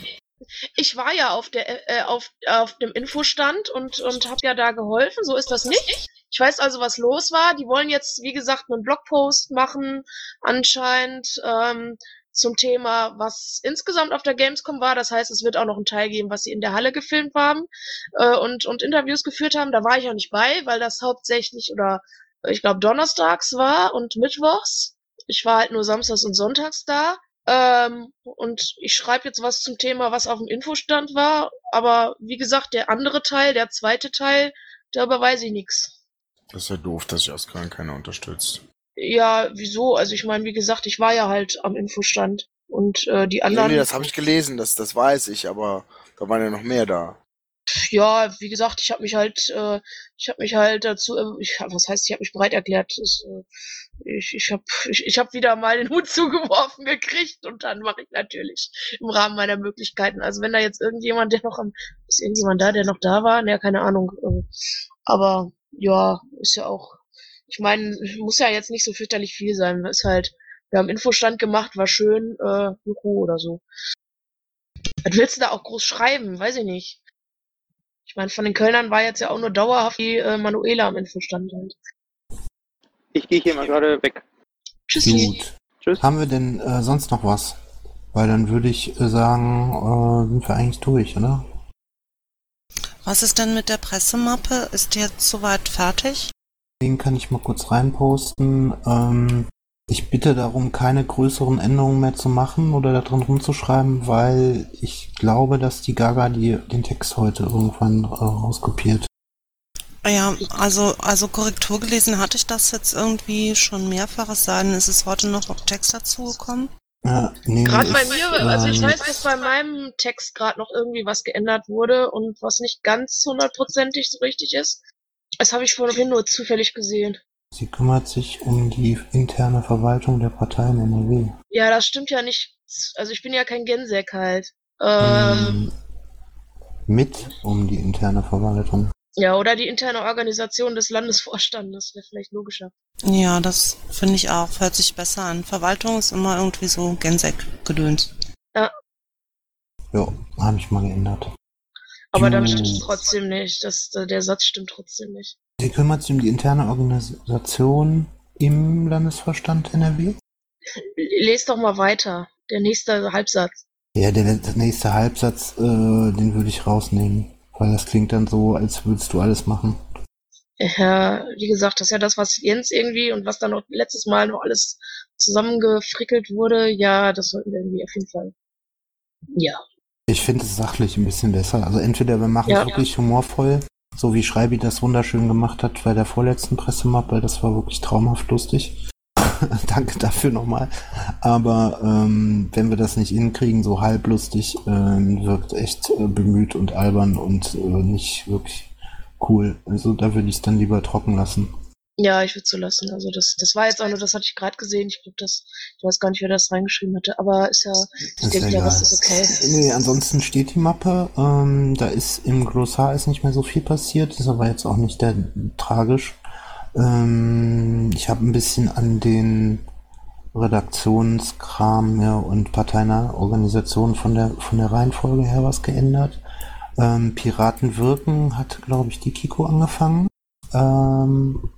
Ich war ja auf der äh, auf, auf dem Infostand und und habe ja da geholfen. So ist das nicht. Ich weiß also, was los war. Die wollen jetzt, wie gesagt, einen Blogpost machen, anscheinend ähm, zum Thema, was insgesamt auf der Gamescom war. Das heißt, es wird auch noch einen Teil geben, was sie in der Halle gefilmt haben äh, und und Interviews geführt haben. Da war ich auch nicht bei, weil das hauptsächlich oder äh, ich glaube donnerstags war und mittwochs. Ich war halt nur samstags und sonntags da. Ähm, und ich schreibe jetzt was zum Thema, was auf dem Infostand war. Aber wie gesagt, der andere Teil, der zweite Teil, darüber weiß ich nichts. Das ist ja doof, dass sich aus Köln keiner unterstützt. Ja, wieso? Also ich meine, wie gesagt, ich war ja halt am Infostand. Und äh, die Nee, anderen. nee, das habe ich gelesen, das, das weiß ich, aber da waren ja noch mehr da. Ja, wie gesagt, ich habe mich halt, äh, ich habe mich halt dazu, äh, ich, was heißt, ich habe mich bereit erklärt. Das, äh, ich ich habe ich, ich hab wieder mal den Hut zugeworfen gekriegt und dann mache ich natürlich im Rahmen meiner Möglichkeiten. Also wenn da jetzt irgendjemand, der noch am, ist irgendjemand da, der noch da war? Naja, keine Ahnung. Äh, aber ja, ist ja auch, ich meine, muss ja jetzt nicht so fürchterlich viel sein. Ist halt, wir haben Infostand gemacht, war schön, äh, Juhu oder so. Was willst du da auch groß schreiben? Weiß ich nicht. Ich meine, von den Kölnern war jetzt ja auch nur dauerhaft die äh, Manuela am Infostand halt. Ich gehe hier mal gerade weg. Tschüssi. Gut. Tschüss. Haben wir denn äh, sonst noch was? Weil dann würde ich äh, sagen, äh, sind wir eigentlich durch, oder? Was ist denn mit der Pressemappe? Ist die jetzt soweit fertig? Den kann ich mal kurz reinposten. Ähm, ich bitte darum, keine größeren Änderungen mehr zu machen oder da drin rumzuschreiben, weil ich glaube, dass die Gaga die, den Text heute irgendwann äh, rauskopiert. Ja, also, also Korrektur gelesen hatte ich das jetzt irgendwie schon mehrfach, es sei denn, es ist heute noch Text dazugekommen. Ja, nee, Gerade bei ist, mir, also ich ähm, weiß, dass bei meinem Text gerade noch irgendwie was geändert wurde und was nicht ganz hundertprozentig so richtig ist. Das habe ich vorhin nur zufällig gesehen. Sie kümmert sich um die interne Verwaltung der Partei in NRW. Ja, das stimmt ja nicht. Also ich bin ja kein Genseck halt. Ähm, Ähm, mit um die interne Verwaltung. ja, oder die interne Organisation des Landesvorstandes wäre vielleicht logischer. Ja, das finde ich auch, hört sich besser an. Verwaltung ist immer irgendwie so Gensek-Gedöns. Ja, Ja, habe ich mal geändert. aber dann Gut. stimmt es trotzdem nicht. Das, der Satz stimmt trotzdem nicht. Sie kümmert sich um die interne Organisation im Landesvorstand NRW? Lest doch mal weiter. Der nächste Halbsatz. Ja, der let- nächste Halbsatz, äh, den würde ich rausnehmen. Weil das klingt dann so, als würdest du alles machen. Ja, wie gesagt, das ist ja das, was Jens irgendwie und was dann noch letztes Mal noch alles zusammengefrickelt wurde. Ja, das sollten wir irgendwie auf jeden Fall. Ja. Ich finde es sachlich ein bisschen besser. Also entweder wir machen es Ja. wirklich humorvoll, so wie Schreibi das wunderschön gemacht hat bei der vorletzten Pressemappe, das war wirklich traumhaft lustig. danke dafür nochmal. Aber ähm, wenn wir das nicht hinkriegen, so halblustig, ähm, wirkt echt äh, bemüht und albern und äh, nicht wirklich cool. Also da würde ich es dann lieber trocken lassen. Ja, ich würde so lassen. Also das, das war jetzt auch nur, das hatte ich gerade gesehen. Ich glaube, das, ich weiß gar nicht, wer das reingeschrieben hatte, aber ist ja, ich Ist denke, egal. Rest ist okay. Nee, ansonsten steht die Mappe. Ähm, da ist im Glossar ist nicht mehr so viel passiert, ist aber jetzt auch nicht der tragisch. Ähm, ich habe ein bisschen an den Redaktionskram ja, und parteinahe Organisationen von der von der Reihenfolge her was geändert. Ähm, Piraten wirken hat, glaube ich, die Kiko angefangen. Ähm,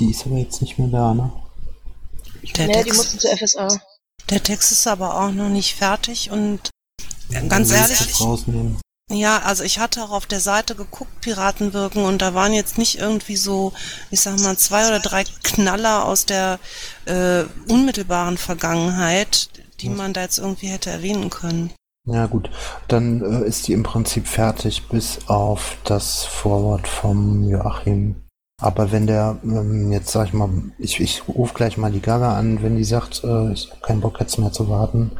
die ist aber jetzt nicht mehr da, ne? Der, Nee, die Text, mussten zur FSA. der Text ist aber auch noch nicht fertig und äh, ganz ehrlich, jetzt rausnehmen. Ja, also ich hatte auch auf der Seite geguckt, Piraten wirken, und da waren jetzt nicht irgendwie so, ich sag mal, zwei oder drei Knaller aus der äh, unmittelbaren Vergangenheit, die man da jetzt irgendwie hätte erwähnen können. Ja gut, dann äh, ist die im Prinzip fertig, bis auf das Vorwort vom Joachim. Aber wenn der, ähm, jetzt sag ich mal, ich, ich rufe gleich mal die Gaga an, wenn die sagt, äh, ich habe keinen Bock jetzt mehr zu warten,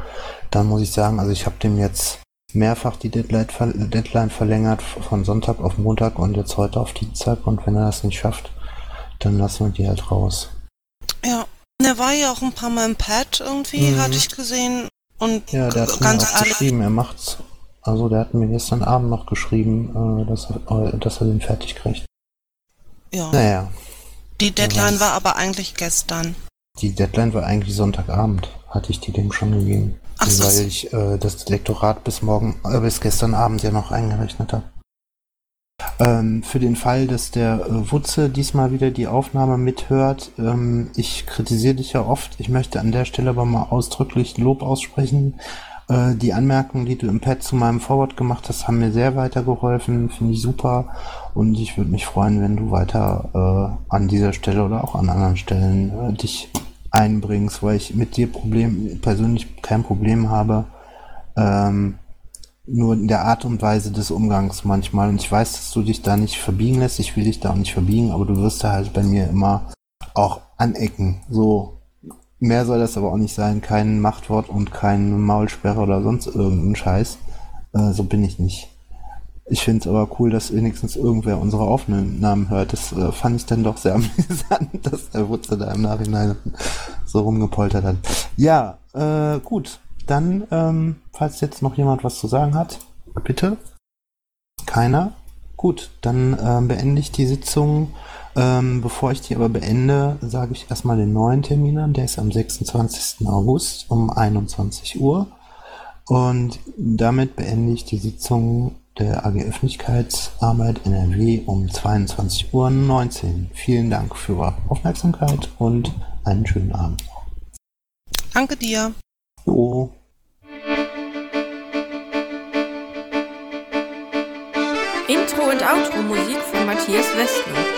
dann muss ich sagen, also ich habe dem jetzt mehrfach die Deadline, ver Deadline verlängert, von Sonntag auf Montag und jetzt heute auf Dienstag und wenn er das nicht schafft, dann lassen wir die halt raus. Ja, der war ja auch ein paar Mal im Pad irgendwie, Mhm. hatte ich gesehen. Und Ja, der hat mir ganz auch ehrlich, geschrieben, er macht's. Also der hat mir gestern Abend noch geschrieben, äh, dass, er, äh, dass er den fertig kriegt. Ja. Naja, Die Deadline war aber eigentlich gestern. die Deadline war eigentlich Sonntagabend, hatte ich die dem schon gegeben. Ach so. weil ich äh, das Lektorat bis morgen, äh, bis gestern Abend ja noch eingerechnet habe. Ähm, für den Fall, dass der äh, Wutze diesmal wieder die Aufnahme mithört, ähm, ich kritisiere dich ja oft. Ich möchte an der Stelle aber mal ausdrücklich Lob aussprechen. Äh, die Anmerkungen, die du im Pad zu meinem Forward gemacht hast, haben mir sehr weitergeholfen. Finde ich super. Und ich würde mich freuen, wenn du weiter äh, an dieser Stelle oder auch an anderen Stellen äh, dich einbringst, weil ich mit dir Problem, persönlich kein Problem habe. Ähm, nur in der Art und Weise des Umgangs manchmal. Und ich weiß, dass du dich da nicht verbiegen lässt. Ich will dich da auch nicht verbiegen, aber du wirst da halt bei mir immer auch anecken. So. Mehr soll das aber auch nicht sein. Kein Machtwort und kein Maulsperre oder sonst irgendein Scheiß. Äh, so bin ich nicht. Ich finde es aber cool, dass wenigstens irgendwer unsere Aufnahmen hört. Das äh, fand ich dann doch sehr amüsant, dass der Wutze da im Nachhinein so rumgepoltert hat. Ja, äh, gut. Dann, ähm, falls jetzt noch jemand was zu sagen hat, bitte. Keiner? Gut, dann ähm, beende ich die Sitzung. Ähm, bevor ich die aber beende, sage ich erstmal den neuen Termin an. Der ist am 26. August um 21 Uhr. Und damit beende ich die Sitzung der AG Öffentlichkeitsarbeit NRW um 22.19 Uhr. Vielen Dank für eure Aufmerksamkeit und einen schönen Abend. Danke dir. Jo. Intro und Outro Musik von Matthias Westner.